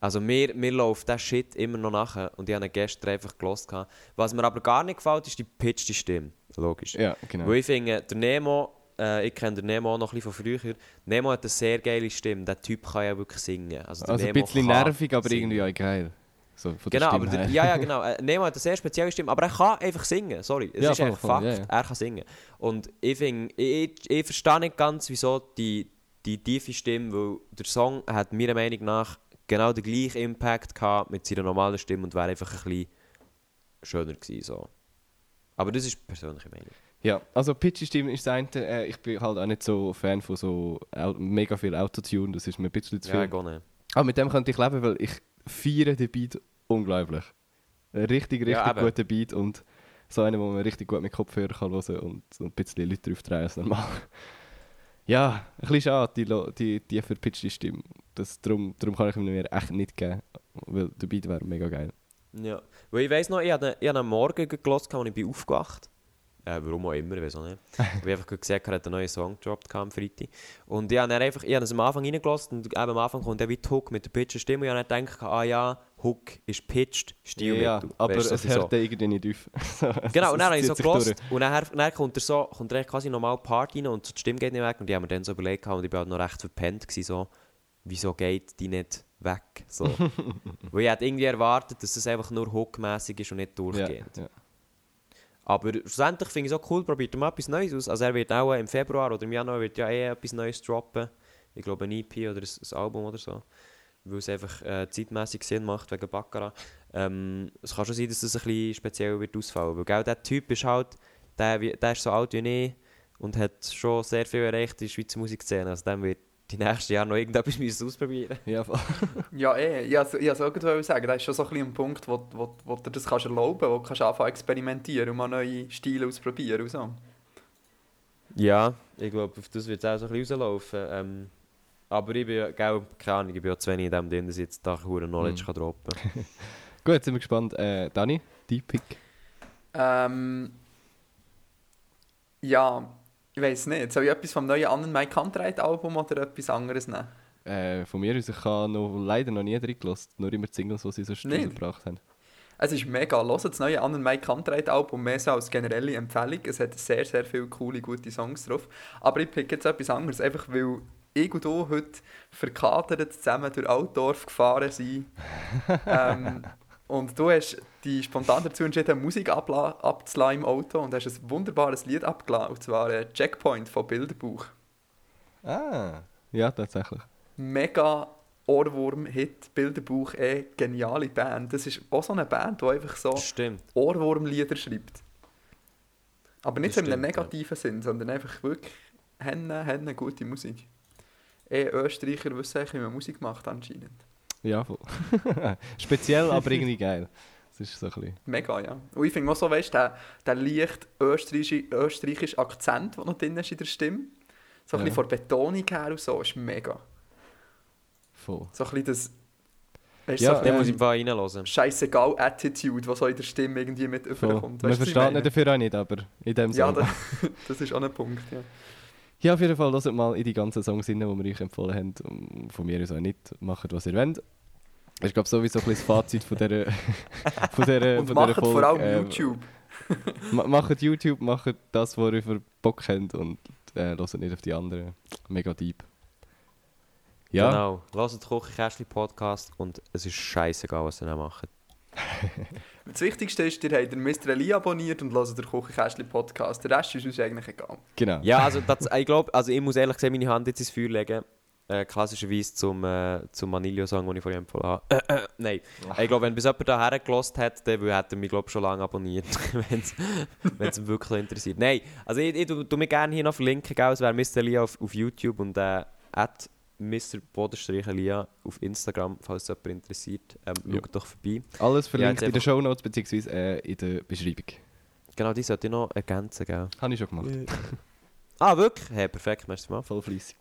also mir, mir läuft der Shit immer noch nachher und ich habe gestern einfach gelost. Was mir aber gar nicht gefällt, ist die pitchte Stimme. Logisch. Ja, genau. Weil ich finde, der Nemo, äh, ich kenne den Nemo auch noch ein bisschen von früher. Nemo hat eine sehr geile Stimme. Der Typ kann ja wirklich singen. Also, Also ein bisschen nervig, aber singen. irgendwie auch geil. So, Genau, aber der, ja, ja, genau. Äh, Nemo hat eine sehr spezielle Stimme, aber er kann einfach singen. Sorry, es Ja, ist voll, einfach voll, Fakt, ja, ja. er kann singen. Und ich finde, ich, ich verstehe nicht ganz, wieso die, die tiefe Stimme, weil der Song hat meiner Meinung nach genau den gleichen Impact gehabt mit seiner normalen Stimme und wäre einfach ein bisschen schöner gewesen. So. Aber das ist persönliche Meinung. Ja, also pitchy Stimme ist das eine. Äh, ich bin halt auch nicht so Fan von so mega viel Autotune, das ist mir ein bisschen zu Ja, viel. ich auch nicht. Aber mit dem könnte ich leben, weil ich feiere den Beat unglaublich. Ein richtig, richtig Ja, guter Beat und so einen, wo man richtig gut mit Kopfhörer kann hören und so ein bisschen Leute drauf drehen als normal. Ja, ein bisschen schade, die, lo- die, die verpitchte Stimme. Das, darum, darum kann ich ihn mir echt nicht geben, weil der Beat wäre mega geil. Ja. Weil ich weiss noch, ich habe ich am Morgen gehört, als ich bin aufgewacht äh, Warum auch immer, weiß auch nicht. Weil ich einfach gesehen habe, er hat einen neuen Song gedroppt am Freitag. Und ich habe dann einfach, ich habe es am Anfang reingelassen und eben am Anfang kommt der wie die Hook mit der pitchen Stimme. Und ich habe dann gedacht, ah ja, Hook ist pitched, Stil ja, aber Weißt es hört dann irgendwie nicht auf. So, Genau, und dann habe es ich so gehört und dann, dann kommt er so, kommt er quasi normal Part rein und die Stimme geht nicht weg und ich habe mir dann so überlegt und ich war halt noch recht verpennt gewesen, so, wieso geht die nicht weg, so. Weil ich hätte irgendwie erwartet, dass es einfach nur hookmäßig ist und nicht Ja, durchgehend. ja. Aber schlussendlich finde ich es auch cool, probiert er mal etwas Neues aus. Also er wird auch im Februar oder im Januar wird ja eh etwas Neues droppen. Ich glaube ein EP oder ein, ein Album oder so. Weil es einfach äh, zeitmäßig Sinn macht wegen Baccarat. Ähm, es kann schon sein, dass das ein bisschen speziell wird ausfallen. Weil gell, der Typ ist halt, der, der ist so alt wie ich und hat schon sehr viel erreicht in der Schweizer Musikszene. Also dem wird die nächsten Jahre noch irgendetwas müssen ausprobieren Ja, voll. Ja, eh. Ich wollte auch sagen, das ist schon so ein bisschen ein Punkt, wo, wo, wo du das kannst erlauben kannst, wo du kannst anfangen zu experimentieren und mal neue Stile ausprobieren und so. Ja, ich glaube, auf das wird es auch so ein bisschen rauslaufen. Ähm, aber ich bin, ja- gell, keine Ahnung, ich bin ja zu wenig in dem drin, dass ich jetzt da hure Knowledge Mhm. kann droppen Gut, jetzt sind wir gespannt. Äh, Dani, dein Pick. Ähm, ja, ich weiß nicht. Soll ich etwas vom neuen Annen Mike Kantreit Album oder etwas anderes nehmen? Äh, von mir aus, ich habe noch, leider noch nie reingelassen, nur immer die Singles, die sie so Nicht? gebracht haben. Es ist mega. Hört das neue Annen Mike Kantreit Album mehr so als generelle Empfehlung. Es hat sehr, sehr viele coole, gute Songs drauf. Aber ich pick jetzt etwas anderes, einfach weil ich und du heute verkatert zusammen durch Altdorf gefahren sind. ähm, und du hast dich spontan dazu entschieden, Musik abzulassen im Auto und hast ein wunderbares Lied abgelassen, und zwar äh, Checkpoint von Bilderbuch. Ah, ja, tatsächlich. Mega Ohrwurm-Hit, Bilderbuch, eh, geniale Band. Das ist auch so eine Band, die einfach so. Ohrwurmlieder schreibt. Aber nicht Das so in einem stimmt, ja. negativen Sinn, sondern einfach wirklich Henne, Henne, gute Musik. Eh, Österreicher wissen eigentlich, wie man Musik macht anscheinend. Ja, voll. Speziell, aber irgendwie geil. Das ist so ein bisschen... Mega, ja. Und ich finde auch so, weißt du, der, der leicht österreichische, österreichische Akzent, der noch drin ist in der Stimme, so ein Ja. bisschen von der Betonung her und so, ist mega. Voll. So ein bisschen das, weißt, Ja, so Den muss ich mal reinhören. scheißegal Attitude, was so in der Stimme irgendwie mit überkommt. Man versteht nicht dafür auch nicht, aber in dem Ja, Sinne. das, das ist auch ein Punkt, ja. Ja, auf jeden Fall, hört mal in die ganzen Songs rein, die wir euch empfohlen haben. Und Von mir aus auch nicht. Macht, was ihr wollt. Ich glaube sowieso ein bisschen das Fazit von dieser, von dieser, Und von macht Folge. vor allem Ähm, YouTube. ma macht YouTube, macht das, worüber ihr Bock habt und äh, hört nicht auf die anderen. Mega deep. Ja, Genau. Hört den Kochi-Kästchen-Podcast und es ist scheißegal, was ihr dann macht. Das Wichtigste ist, ihr habt den Mr. Eli abonniert und hört den Kuchenkästchen-Podcast. Der Rest ist uns eigentlich egal. genau. Ja, also das, ich glaube, also ich muss ehrlich gesagt meine Hand jetzt ins Feuer legen. Äh, klassischerweise zum, äh, zum Manilio-Song, den ich vorhin empfohlen habe. Äh, äh, nein. Ich glaube, wenn bis jemand da hergelost hat, dann hat er mich glaub, schon lange abonniert, wenn es ihn wirklich interessiert. Nein, also ich, ich tu, mich gerne hier noch verlinken, gell? es wäre Mr. Lia auf, auf YouTube und äh, at Mr. Lia auf Instagram, falls es jemand interessiert. Ähm, Ja. Schaut doch vorbei. Alles verlinkt jetzt in den einfach- Shownotes bzw. Äh, in der Beschreibung. Genau, die sollte ich noch ergänzen, gell? Habe ich schon gemacht. Ah, wirklich? Hey, perfekt, merci mal. Voll fleissig.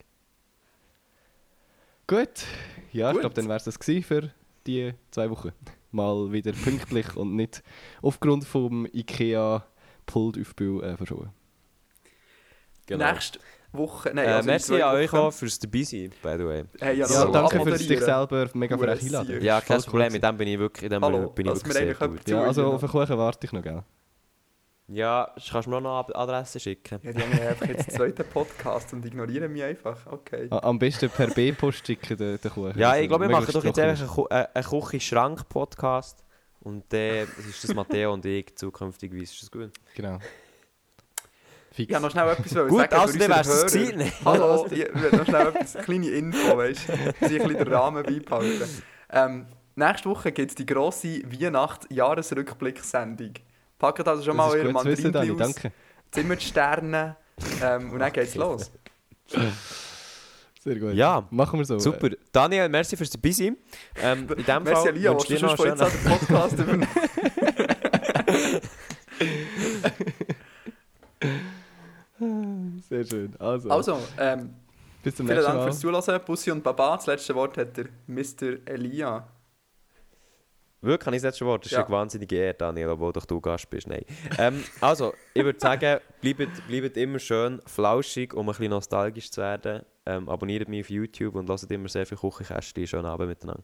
Gut. Ja, ich Gut. glaube, dann wäre es das für die zwei Wochen. Mal wieder pünktlich und nicht aufgrund vom IKEA-Pult-Aufbau äh, verschoben. Genau. Nächste Woche. Nein, Äh, also merci an euch auch fürs Dabeisein, by the way. Hey, ja, Ja, noch danke für dich selber, mega für einladen. Ja, kein Problem, mit dem bin ich wirklich, in dem Hallo, bin ich dass wirklich wir sehr gut. Ja, also auf den Kuchen warte ich noch, gell? Ja, kannst du mir noch eine Adresse schicken? Ja, die haben einfach jetzt den zweiten Podcast und ignorieren mich einfach. Okay. Am besten per B-Post schicken, den, den Kuchen. Ja, ich glaube, wir machen doch jetzt einfach einen, einen Küche-Schrank-Podcast. Und dann ist das Matteo und ich zukünftig weiss, ist das gut? Genau. Fix. Ich habe noch schnell etwas Gut, sagen also dann wär's unsere das Hörer. gewesen. Hallo, ich will noch schnell etwas, eine kleine Info, weißt du? Dass ich ein bisschen den Rahmen beibehalten. Ähm, nächste Woche gibt es die grosse Weihnachts-Jahresrückblick-Sendung. Packt also schon Das mal gut zu wissen, danke. Zimmer die Sterne ähm, und dann geht's los. Sehr gut. Ja, Machen wir so. super. Daniel, merci fürs Dabeisein. Ähm, in dem Merci Fall Lia, ich dir schon noch einen den Podcast übernehmen. Sehr schön. Also, Also, ähm, bis zum vielen nächsten Dank Mal. fürs Zuhören. Bussi und Baba. Das letzte Wort hat der Mr. Elia. Wirklich, habe ich das letzte Wort? Das ist Ja. eine wahnsinnige Ehre, Daniel, obwohl doch du Gast bist. Nein. Ähm, also, ich würde sagen, bleibt, bleibt immer schön flauschig, um ein bisschen nostalgisch zu werden. Ähm, abonniert mich auf YouTube und lasst immer sehr viel Küchenkästchen. Schönen Abend miteinander.